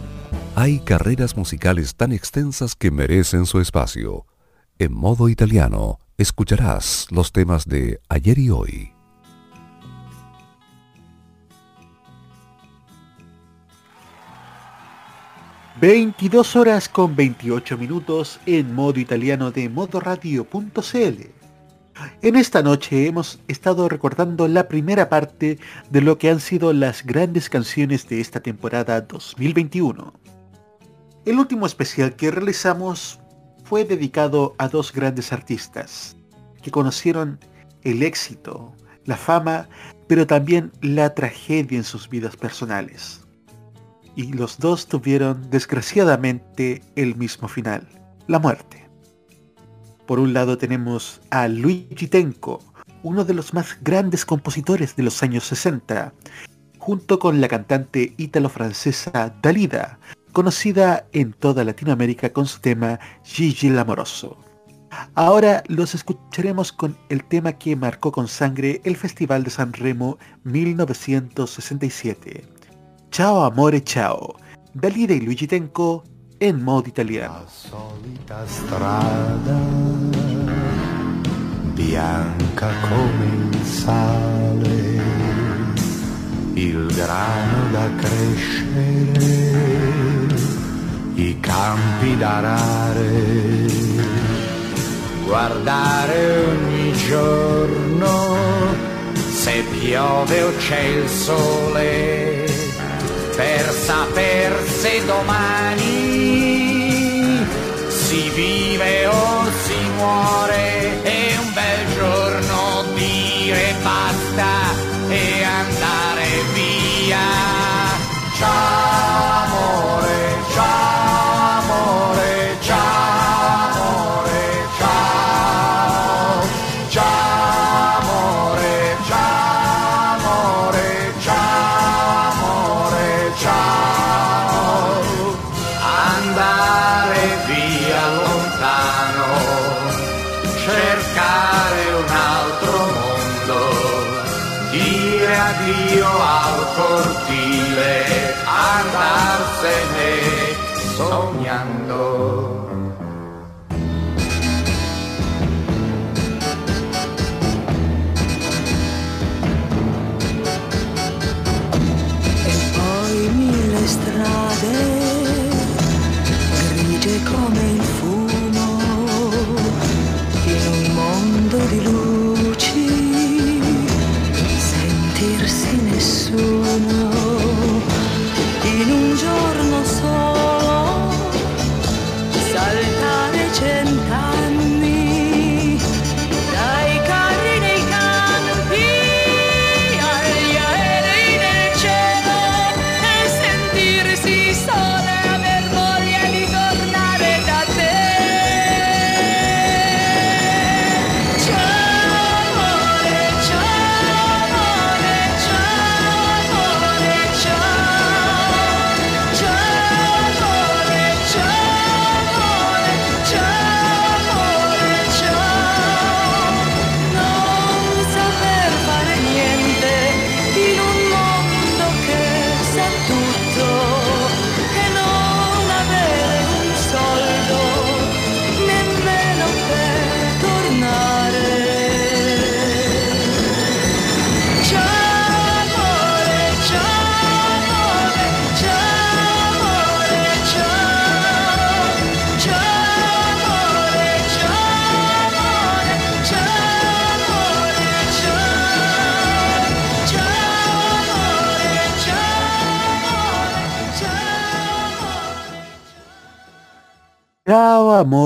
[SPEAKER 1] Hay carreras musicales tan extensas que merecen su espacio. En modo italiano, escucharás los temas de ayer y hoy.
[SPEAKER 2] ...22 horas con 28 minutos... ...en modo italiano de modoradio.cl... En esta noche hemos estado recordando la primera parte... ...de lo que han sido las grandes canciones de esta temporada 2021... El último especial que realizamos fue dedicado a dos grandes artistas que conocieron el éxito, la fama, pero también la tragedia en sus vidas personales. Y los dos tuvieron desgraciadamente el mismo final, la muerte. Por un lado tenemos a Luigi Tenco, uno de los más grandes compositores de los años 60, junto con la cantante ítalo-francesa Dalida, conocida en toda Latinoamérica con su tema Gigi l'Amoroso. Ahora los escucharemos con el tema que marcó con sangre el Festival de San Remo 1967. Ciao amore ciao, Dalida y Luigi Tenco en modo italiano.
[SPEAKER 21] solita strada, bianca come il sale, il grano da crescere, i campi da arare, guardare ogni giorno se piove o c'è il sole, per saper se domani si vive o si muore. E un bel giorno dire basta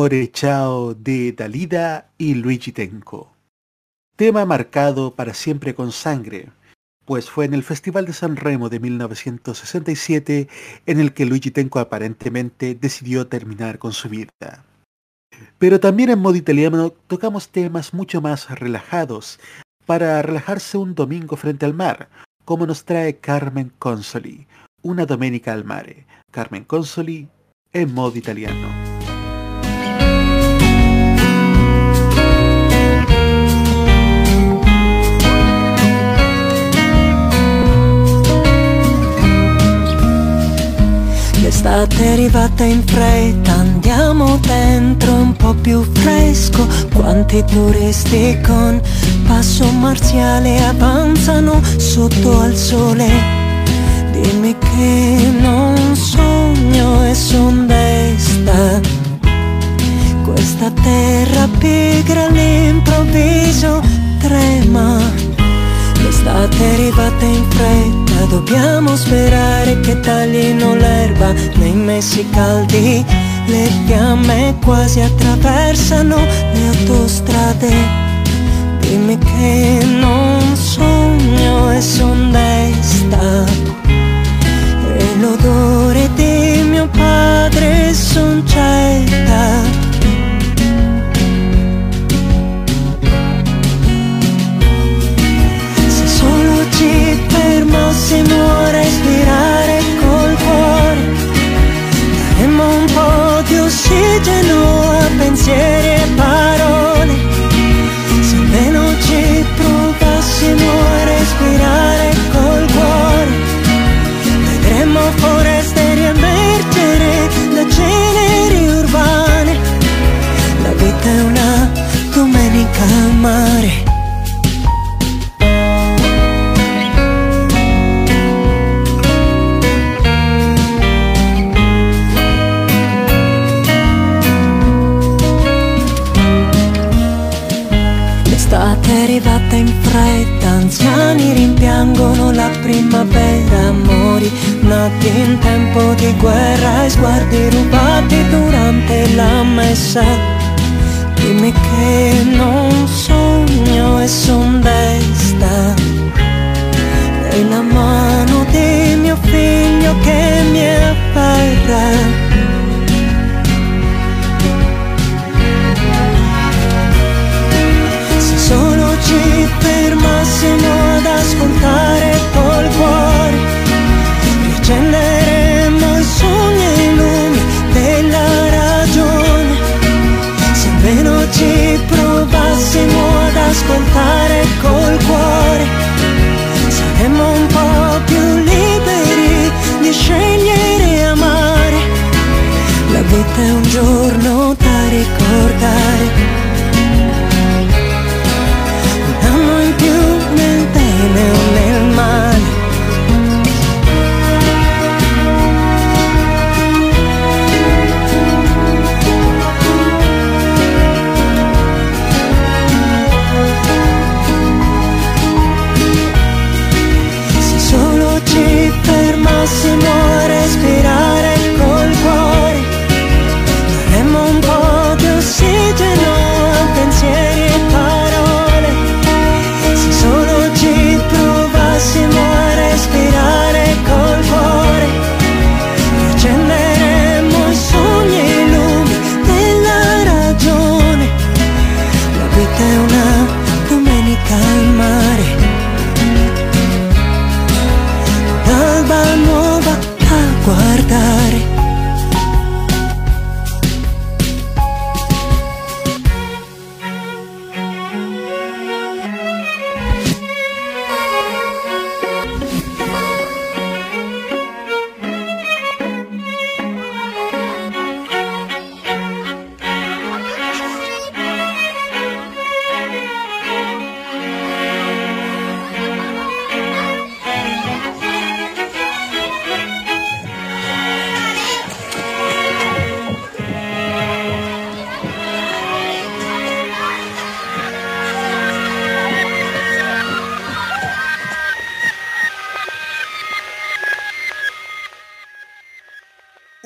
[SPEAKER 21] amore
[SPEAKER 2] chao de Dalida y Luigi Tenco. Tema marcado para siempre con sangre, pues fue en el Festival de San Remo de 1967 en el que Luigi Tenco aparentemente decidió terminar con su vida. Pero también en modo italiano tocamos temas mucho más relajados para relajarse un domingo frente al mar, como nos trae Carmen Consoli, una domenica al mare. Carmen Consoli en modo italiano.
[SPEAKER 18] L'estate è arrivata in fretta, andiamo dentro un po' più fresco. Quanti turisti con passo marziale avanzano sotto al sole. Dimmi che non sogno e son desta. Questa terra pigra all'improvviso trema. L'estate è arrivata in fretta, dobbiamo sperare che taglino l'erba nei mesi caldi. Le fiamme quasi attraversano le autostrade. Dimmi che non sogno e son desta. E l'odore di mio padre son certa. Pensieri e parole. Se almeno ci provassimo a respirare col cuore, vedremmo foreste riemergere da ceneri urbane. La vita è una domenica al mare. Fretta, anziani rimpiangono la primavera, amori nati in tempo di guerra e sguardi rubati durante la messa. Dimmi che non sogno e son desta. E la mano di mio figlio che mi afferra. fermassimo ad ascoltare col cuore, riaccenderemmo i sogni e i lumi della ragione. Se almeno ci provassimo ad ascoltare col cuore, saremmo un po' più liberi di scegliere e amare. La vita è un giorno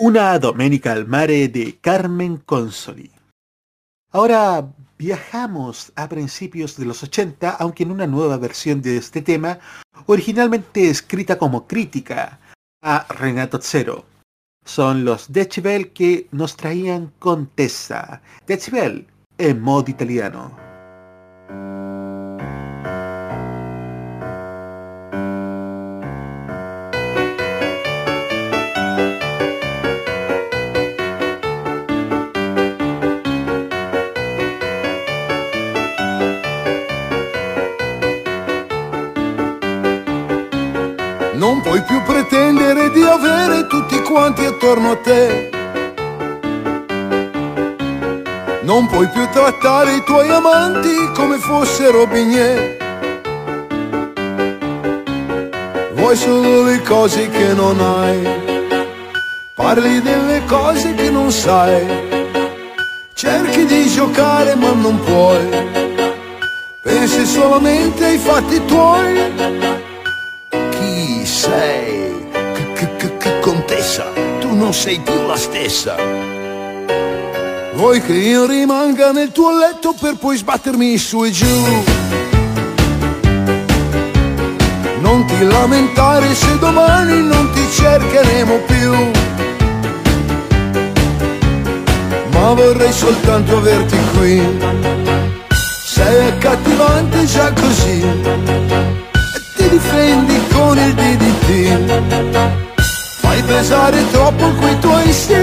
[SPEAKER 2] Una Domenica al Mare de Carmen Consoli. Ahora viajamos a principios de los 80, aunque en una nueva versión de este tema, originalmente escrita como crítica a Renato Zero. Son los Decibel que nos traían Contessa. Decibel en modo italiano.
[SPEAKER 22] Pretendere di avere tutti quanti attorno a te. Non puoi più trattare i tuoi amanti come fossero bignè. Vuoi solo le cose che non hai. Parli delle cose che non sai. Cerchi di giocare ma non puoi. Pensi solamente ai fatti tuoi chi sei? Contessa, tu non sei più la stessa. Vuoi che io rimanga nel tuo letto per poi sbattermi su e giù? Non ti lamentare se domani non ti cercheremo più. Ma vorrei soltanto averti qui. Sei accattivante già così ti difendi con il DDT Fai pesare troppo quei tuoi sì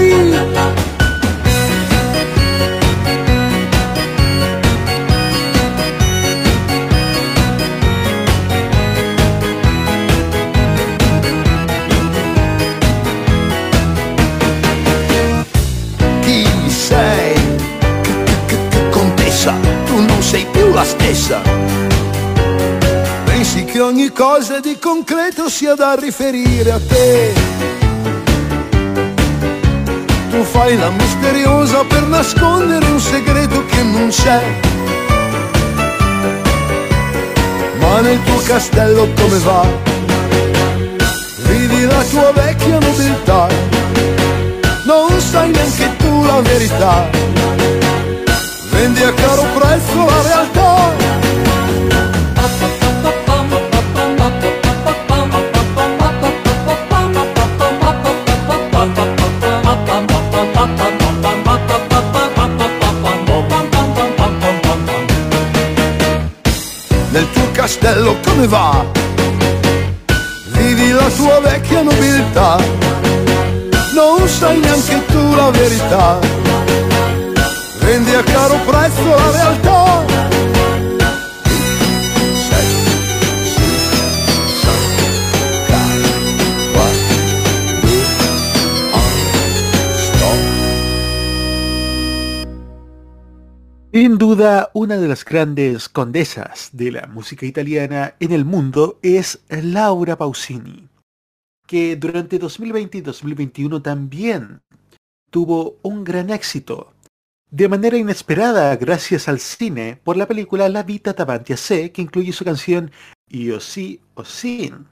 [SPEAKER 22] Chi sei? Contessa, tu non sei più la stessa Pensi che ogni cosa di concreto sia da riferire a te. Fai la misteriosa per nascondere un segreto che non c'è. Ma nel tuo castello come va? Vivi la tua vecchia nobiltà. Non sai neanche tu la verità. Vendi a caro prezzo la realtà. Nel tuo castello come va? Vivi la tua vecchia nobiltà, non sai neanche tu la verità, vendi a caro prezzo la realtà.
[SPEAKER 2] Sin duda, una de las grandes condesas de la música italiana en el mundo es Laura Pausini, que durante 2020 y 2021 también tuvo un gran éxito, de manera inesperada gracias al cine por la película La Vita davanti a sé, que incluye su canción Io sì o sin,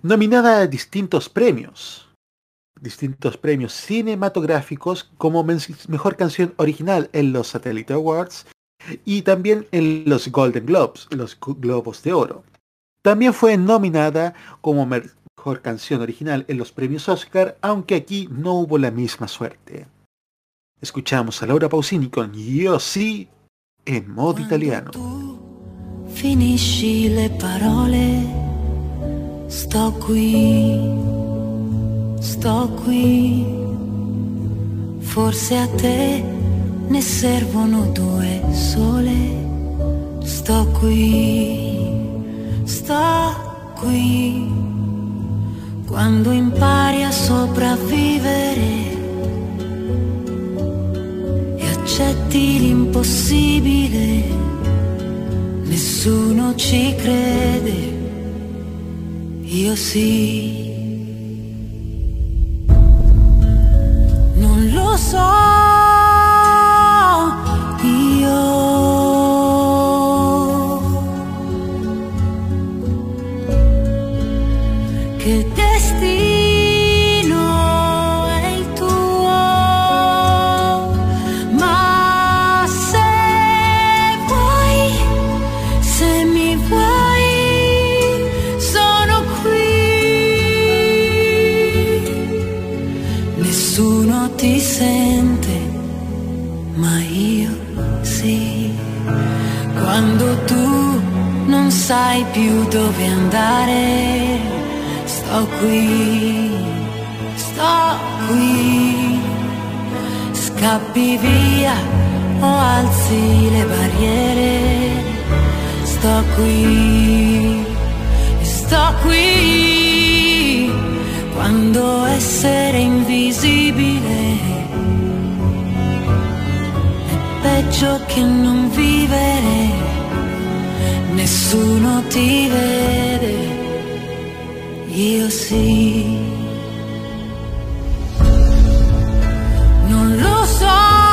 [SPEAKER 2] nominada a distintos premios, distintos premios cinematográficos como mejor canción original en los Satellite Awards y también en los Golden Globes, los Globos de Oro. También fue nominada como mejor canción original en los premios Oscar, aunque aquí no hubo la misma suerte. Escuchamos a Laura Pausini con Io sì en modo italiano.
[SPEAKER 18] Finisci le parole, sto qui, sto qui. Forse a te ne servono due sole. Sto qui, sto qui. Quando impari a sopravvivere e accetti l'impossibile nessuno ci crede, io sì. Non lo so, dove andare, sto qui, sto qui, scappi via o alzi le barriere, sto qui, sto qui, quando essere invisibile è peggio che non vivere nessuno ti vede, io sì. Non lo so,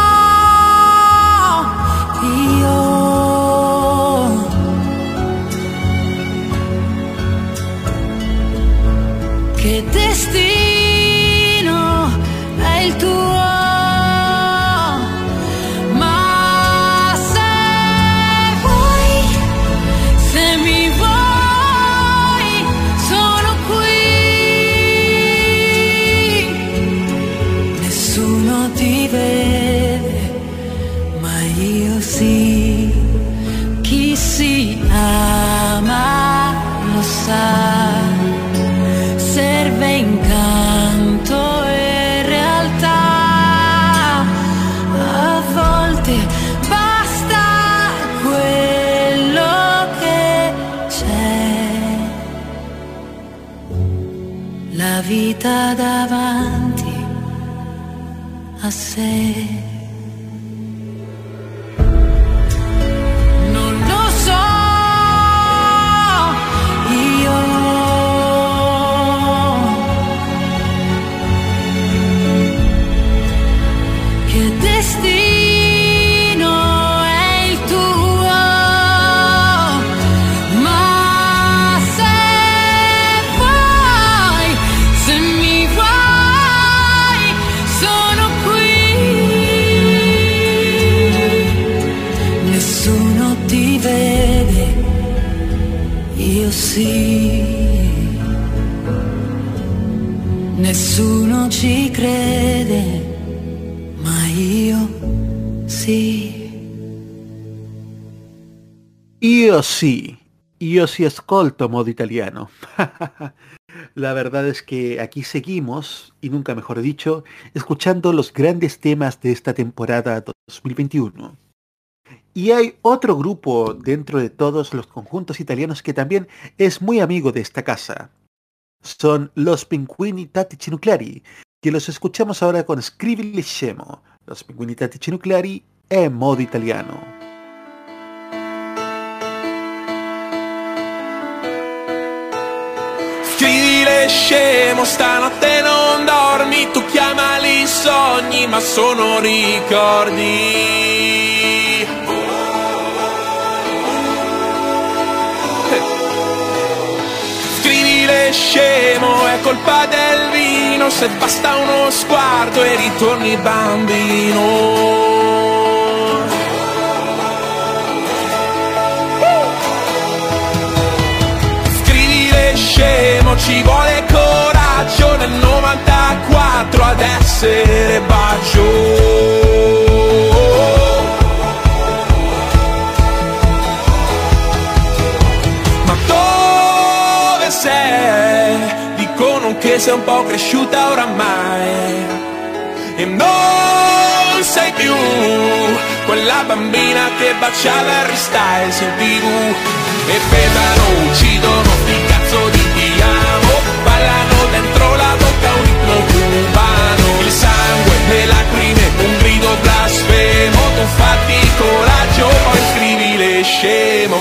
[SPEAKER 2] ascolto modo italiano. La verdad es que aquí seguimos, y nunca mejor dicho, escuchando los grandes temas de esta temporada 2021. Y hay otro grupo dentro de todos los conjuntos italianos que también es muy amigo de esta casa. Son los Pinguini Tattici Nucleari, que los escuchamos ahora con Scrivili Scemo, los Pinguini Tattici Nucleari en modo italiano.
[SPEAKER 23] Scemo, stanotte non dormi, tu chiamali sogni, ma sono ricordi. Scrivile scemo, è colpa del vino, se basta uno sguardo e ritorni bambino. Scemo, ci vuole coraggio nel 94 ad essere bacio. Ma dove sei? Dicono che sei un po' cresciuta oramai E non sei più. Quella bambina che baciava Harry Styles in tv E pesano, uccidono, sti cazzo di ti amo Ballano dentro la bocca un ritmo cubano Il sangue, le lacrime, un grido blasfemo. Tu fatti coraggio, poi scrivi le scemo.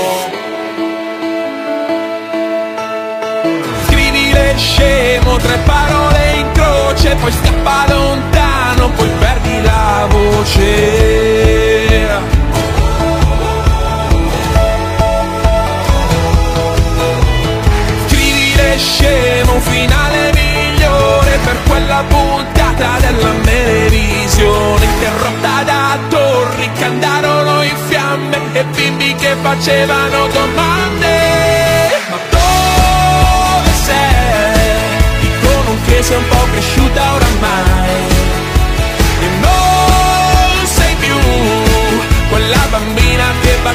[SPEAKER 23] Scrivi le scemo, tre parole in croce, poi scappa lontano, poi perdi la voce. Scrivi le scemo, un finale migliore per quella puntata della televisione, interrotta da torri che andarono in fiamme e bimbi che facevano domande. Ma dove sei? Dicono che sei un po' cresciuta oramai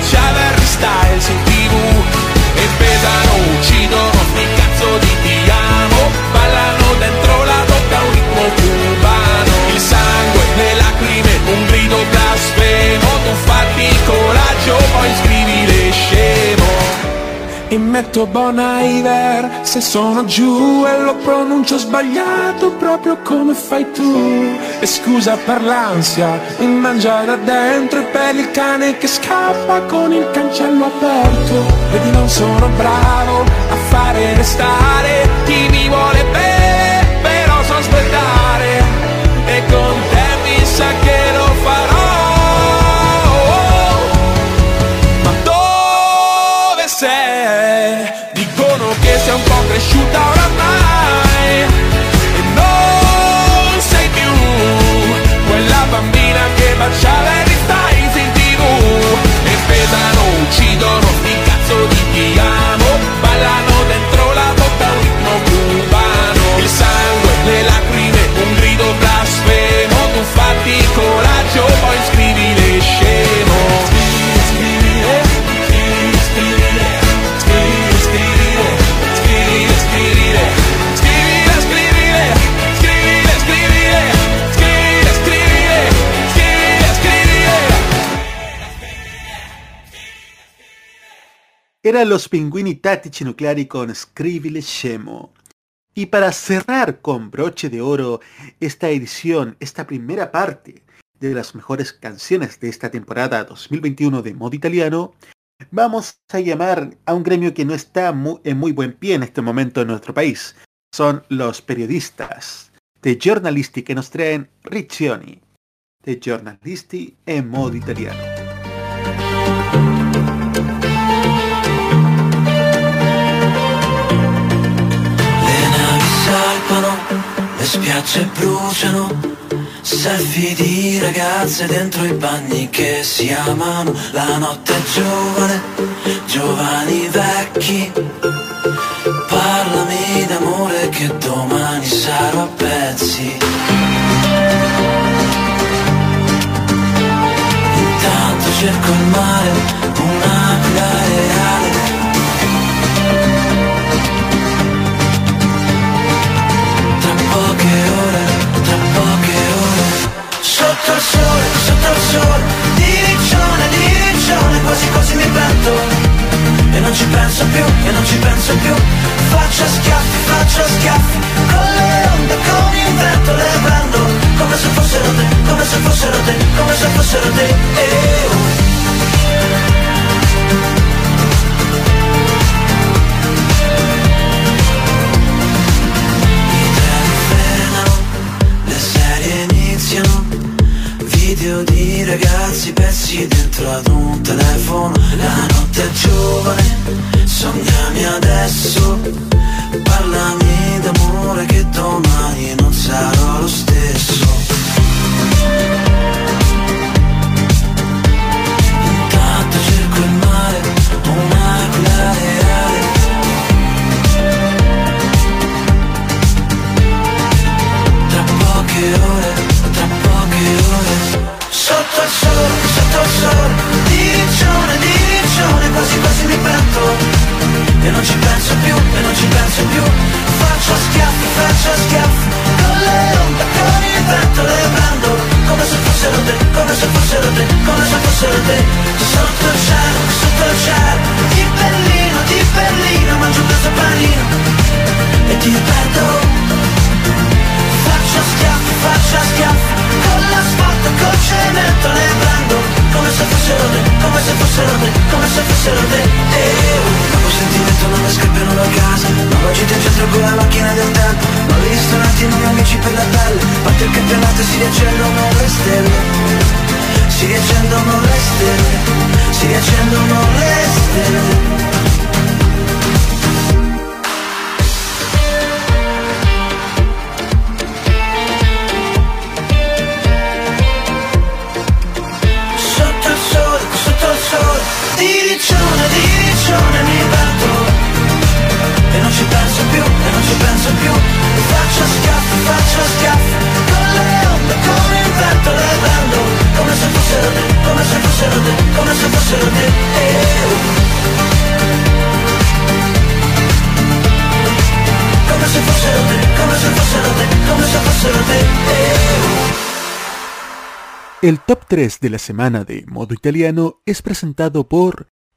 [SPEAKER 23] faccia da ristyle, sentivo e pedano uccidono E detto Bon Iver Se sono giù e lo pronuncio sbagliato Proprio come fai tu. E scusa per l'ansia Il mangiare da dentro e per il cane che scappa con il cancello aperto. Vedi non sono bravo a fare restare Chi mi vuole bene però so aspettare. E con te mi sa che
[SPEAKER 2] Eran los pingüini tattici nucleari con Scribile. Y para cerrar con broche de oro esta edición, esta primera parte de las mejores canciones de esta temporada 2021 de modo italiano, vamos a llamar a un gremio que no está mu- en muy buen pie en este momento en nuestro país. Son los periodistas de Giornalisti que nos traen Riccioni, de Giornalisti en modo italiano.
[SPEAKER 16] Salpano, le spiagge bruciano, selfie di ragazze dentro i bagni che si amano, la notte è giovane, giovani vecchi, parlami d'amore che domani sarò a pezzi. Intanto cerco il mare, un'aquila Il sole, sotto il sole di riccione Quasi quasi mi pento E non ci penso più, e non ci penso più. Faccio schiaffi, faccio schiaffi Con le onde, con il vento Le prendo. Come se fossero te Come se fossero te, come se fossero te. Eh, oh. Video di ragazzi persi dentro ad un telefono. La notte è giovane, sognami adesso. Parlami d'amore che domani non sarò lo stesso Quasi quasi mi pento E non ci penso più, e non ci penso più. Faccio schiaffi, faccio schiaffi. Con le onde, con il vento Le prendo. Come se fossero te Come se fossero te, come se fossero te. Sotto il cielo, sotto il cielo. Di Berlino, di Berlino Mangio questo panino. E ti perdo Faccio schiaffi, faccio schiaffi. Con l'asfalto, col cemento le prendo Come se fossero te, come se fossero te, come se fossero te. Eh, oh. Nuovo sentimento, non mi scappiano da casa Nuova città in centro con la macchina del tempo. Nuovi ristoranti, nuovi amici per la pelle Batte il campionato e si riaccendono le stelle? Si riaccendono le stelle Si riaccendono le stelle riccione, di riccione mi batto E non ci penso più, e non ci penso più Faccio schiaffi, faccio schiaffi Con le onde, con il vento le prendo Come se fossero te, come se fossero te, come se fossero te eh. Come se fossero te, come se fossero te, come se fossero te eh.
[SPEAKER 2] El top 3 de la semana de modo italiano es presentado por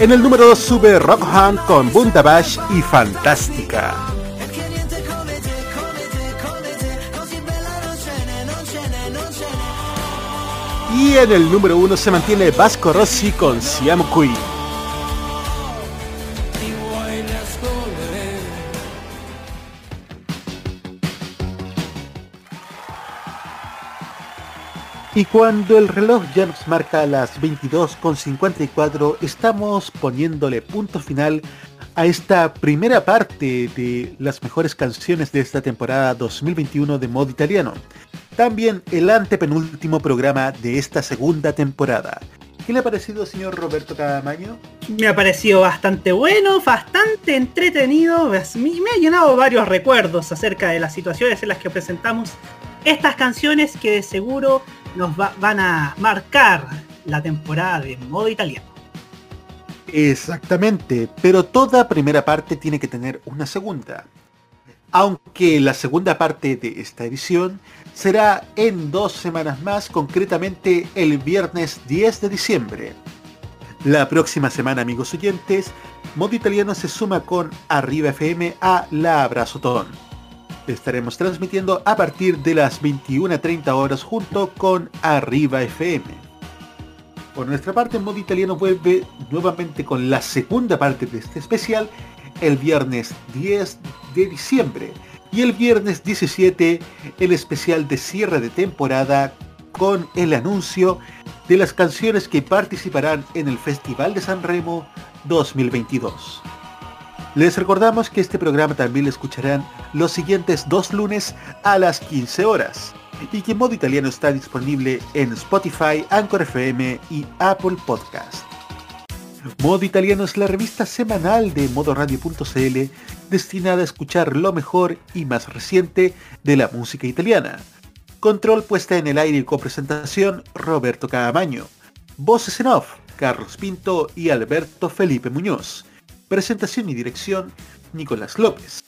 [SPEAKER 2] En el número 2 sube Rockhan con Bundabash y Fantástica. Y en el número 1 se mantiene Vasco Rossi con Siamo Qui. Y cuando el reloj ya nos marca las 22.54, estamos poniéndole punto final a esta primera parte de las mejores canciones de esta temporada 2021 de modo italiano. También el antepenúltimo programa de esta segunda temporada. ¿Qué le ha parecido, señor Roberto Cadamaño?
[SPEAKER 3] Me ha parecido bastante bueno, bastante entretenido. Me me ha llenado varios recuerdos acerca de las situaciones en las que presentamos estas canciones que de seguro nos va- van a marcar la temporada de modo italiano.
[SPEAKER 2] Exactamente, pero toda primera parte tiene que tener una segunda. Aunque la segunda parte de esta edición será en dos semanas más, concretamente el viernes 10 de diciembre. La próxima semana, amigos oyentes, Modo Italiano se suma con Arriba FM a La Abrazotón. Estaremos transmitiendo a partir de las 21.30 horas junto con Arriba FM. Por nuestra parte, Modo Italiano vuelve nuevamente con la segunda parte de este especial el viernes 10 de diciembre y el viernes 17 el especial de cierre de temporada con el anuncio de las canciones que participarán en el Festival de San Remo 2022. Les recordamos que este programa también lo escucharán los siguientes dos lunes a las 15 horas y que Modo Italiano está disponible en Spotify, Anchor FM y Apple Podcast. Modo Italiano es la revista semanal de modoradio.cl destinada a escuchar lo mejor y más reciente de la música italiana. Control puesta en el aire y copresentación Roberto Caamaño. Voces en off Carlos Pinto y Alberto Felipe Muñoz. Presentación y dirección Nicolás López.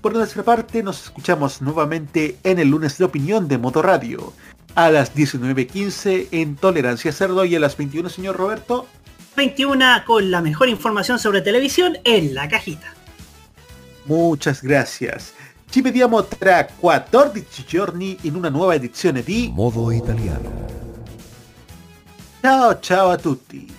[SPEAKER 2] Por nuestra parte nos escuchamos nuevamente en el lunes de opinión de Motorradio. A las 19.15 en Tolerancia Cerdo y a las 21, señor Roberto.
[SPEAKER 3] 21 con la mejor información sobre televisión en la cajita.
[SPEAKER 2] Muchas gracias. Ci vediamo tra 14 giorni in una nuova edizione di
[SPEAKER 1] Modo italiano.
[SPEAKER 2] Ciao ciao a tutti.